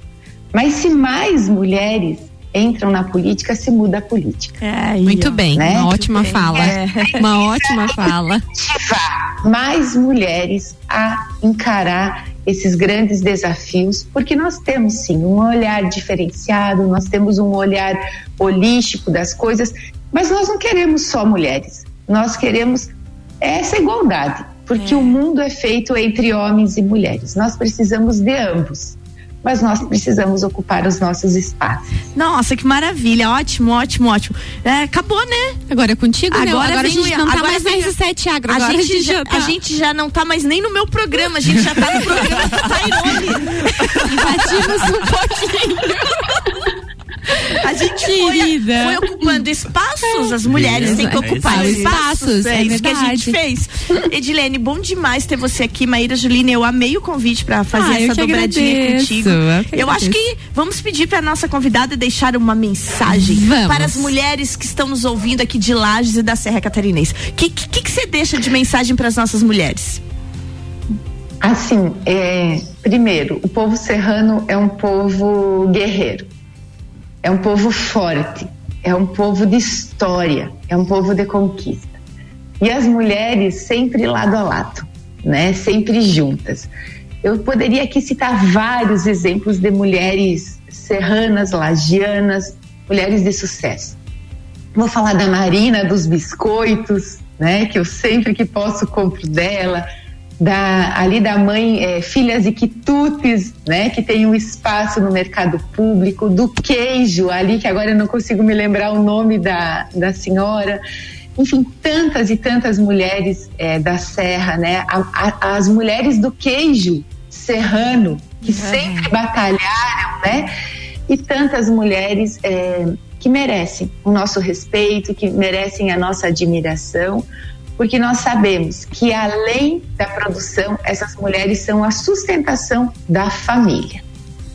Mas se mais mulheres entram na política, se muda a política. É, Muito bem, né? uma ótima bem. fala. É. Uma ótima fala. Mais mulheres a encarar esses grandes desafios, porque nós temos sim um olhar diferenciado, nós temos um olhar holístico das coisas, mas nós não queremos só mulheres, nós queremos essa igualdade, porque é. o mundo é feito entre homens e mulheres, nós precisamos de ambos mas nós precisamos ocupar os nossos espaços. Nossa, que maravilha, ótimo, ótimo, ótimo. É, acabou, né? Agora é contigo, agora, né? agora a gente não tá mais na R7 Agro, a gente, a, gente já, tá. a gente já não tá mais nem no meu programa, a gente já tá no programa do Tairone. Invadimos um pouquinho. A gente foi, foi, ocupando espaços, as mulheres têm que ocupar é espaços. É, é isso que a gente fez. Edilene, bom demais ter você aqui. Maíra Juline, eu amei o convite para fazer ah, essa dobradinha agradeço, contigo. Eu, eu acho que vamos pedir para nossa convidada deixar uma mensagem vamos. para as mulheres que estão nos ouvindo aqui de Lages e da Serra Catarinense. O que, que, que você deixa de mensagem para as nossas mulheres? Assim, é, primeiro, o povo serrano é um povo guerreiro é um povo forte, é um povo de história, é um povo de conquista. E as mulheres sempre lado a lado, né? Sempre juntas. Eu poderia aqui citar vários exemplos de mulheres serranas, lagianas, mulheres de sucesso. Vou falar da Marina dos biscoitos, né? Que eu sempre que posso compro dela da, ali da mãe é, Filhas e Quitutes, né, que tem um espaço no mercado público, do queijo ali, que agora eu não consigo me lembrar o nome da, da senhora. Enfim, tantas e tantas mulheres é, da Serra, né, a, a, as mulheres do queijo serrano, que uhum. sempre batalharam, né, e tantas mulheres é, que merecem o nosso respeito, que merecem a nossa admiração porque nós sabemos que além da produção, essas mulheres são a sustentação da família,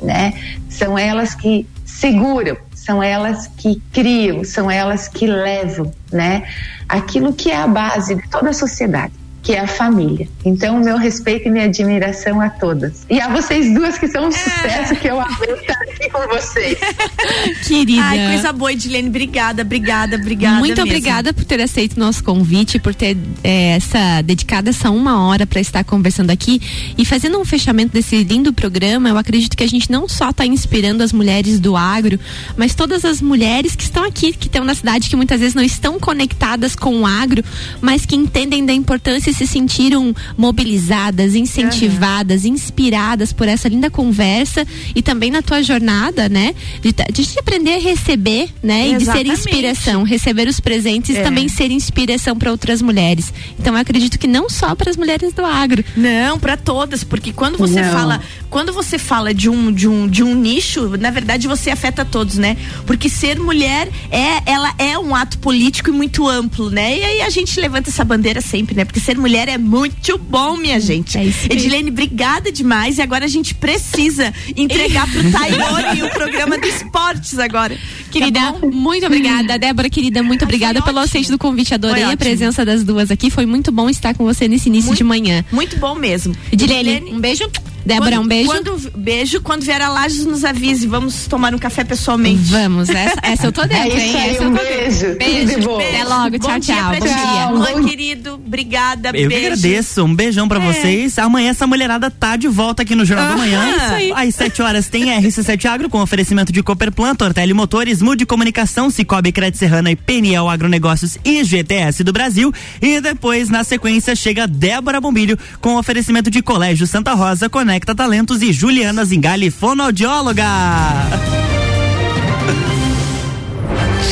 né? São elas que seguram, são elas que criam, são elas que levam, né? Aquilo que é a base de toda a sociedade, que é a família. Então, meu respeito e minha admiração a todas. E a vocês duas que são um sucesso, que eu amei estar aqui com vocês. Querida. Ai, coisa boa, Edilene. Obrigada, obrigada, obrigada. Muito mesmo. obrigada por ter aceito o nosso convite, por ter é, essa dedicado essa uma hora para estar conversando aqui e fazendo um fechamento desse lindo programa. Eu acredito que a gente não só está inspirando as mulheres do agro, mas todas as mulheres que estão aqui, que estão na cidade, que muitas vezes não estão conectadas com o agro, mas que entendem da importância se sentiram mobilizadas, incentivadas, inspiradas por essa linda conversa e também na tua jornada, né? De, de aprender a receber, né? E de ser Exatamente. inspiração, receber os presentes É. e também ser inspiração para outras mulheres. Então eu acredito que não só para as mulheres do agro. Não, para todas, porque quando você Não. fala, quando você fala de um de um de um nicho, na verdade você afeta todos, né? Porque ser mulher é ela é um ato político e muito amplo, né? E aí a gente levanta essa bandeira sempre, né? Porque ser mulher é muito bom, minha gente. É isso. Edilene, obrigada demais. E agora a gente precisa entregar pro Tairone o programa de esportes agora. Querida, Tá muito obrigada. Débora, querida, muito obrigada pelo aceite do convite. Adorei a presença das duas aqui. Foi muito bom estar com você nesse início de manhã. Muito bom mesmo. Edilene, um beijo. Débora, Quando- um beijo. Quando, beijo. Quando vier a Lages, nos avise. Vamos tomar um café pessoalmente. Vamos, essa, essa eu tô dentro, É isso hein? aí, essa um eu tô beijo. dentro. Beijo, de bom. Até logo, Bom tchau, dia tchau. pra Bom dia. Luan, querido, obrigada. Eu que beijo. agradeço. Um beijão pra É. vocês. Amanhã essa mulherada tá de volta aqui no Jornal da Aham. Manhã. Isso aí. Às 7 horas tem RC7 Agro com oferecimento de Cooperplan, Tortelli Motores, Mude Comunicação, Cicobi Crédito Serrana e PNL Agronegócios e GTS do Brasil. E depois, na sequência, chega Débora Bombilho com oferecimento de Colégio Santa Rosa, Conecta Talentos e Juliana Zingali, fonoaudióloga.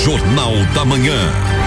Jornal da Manhã.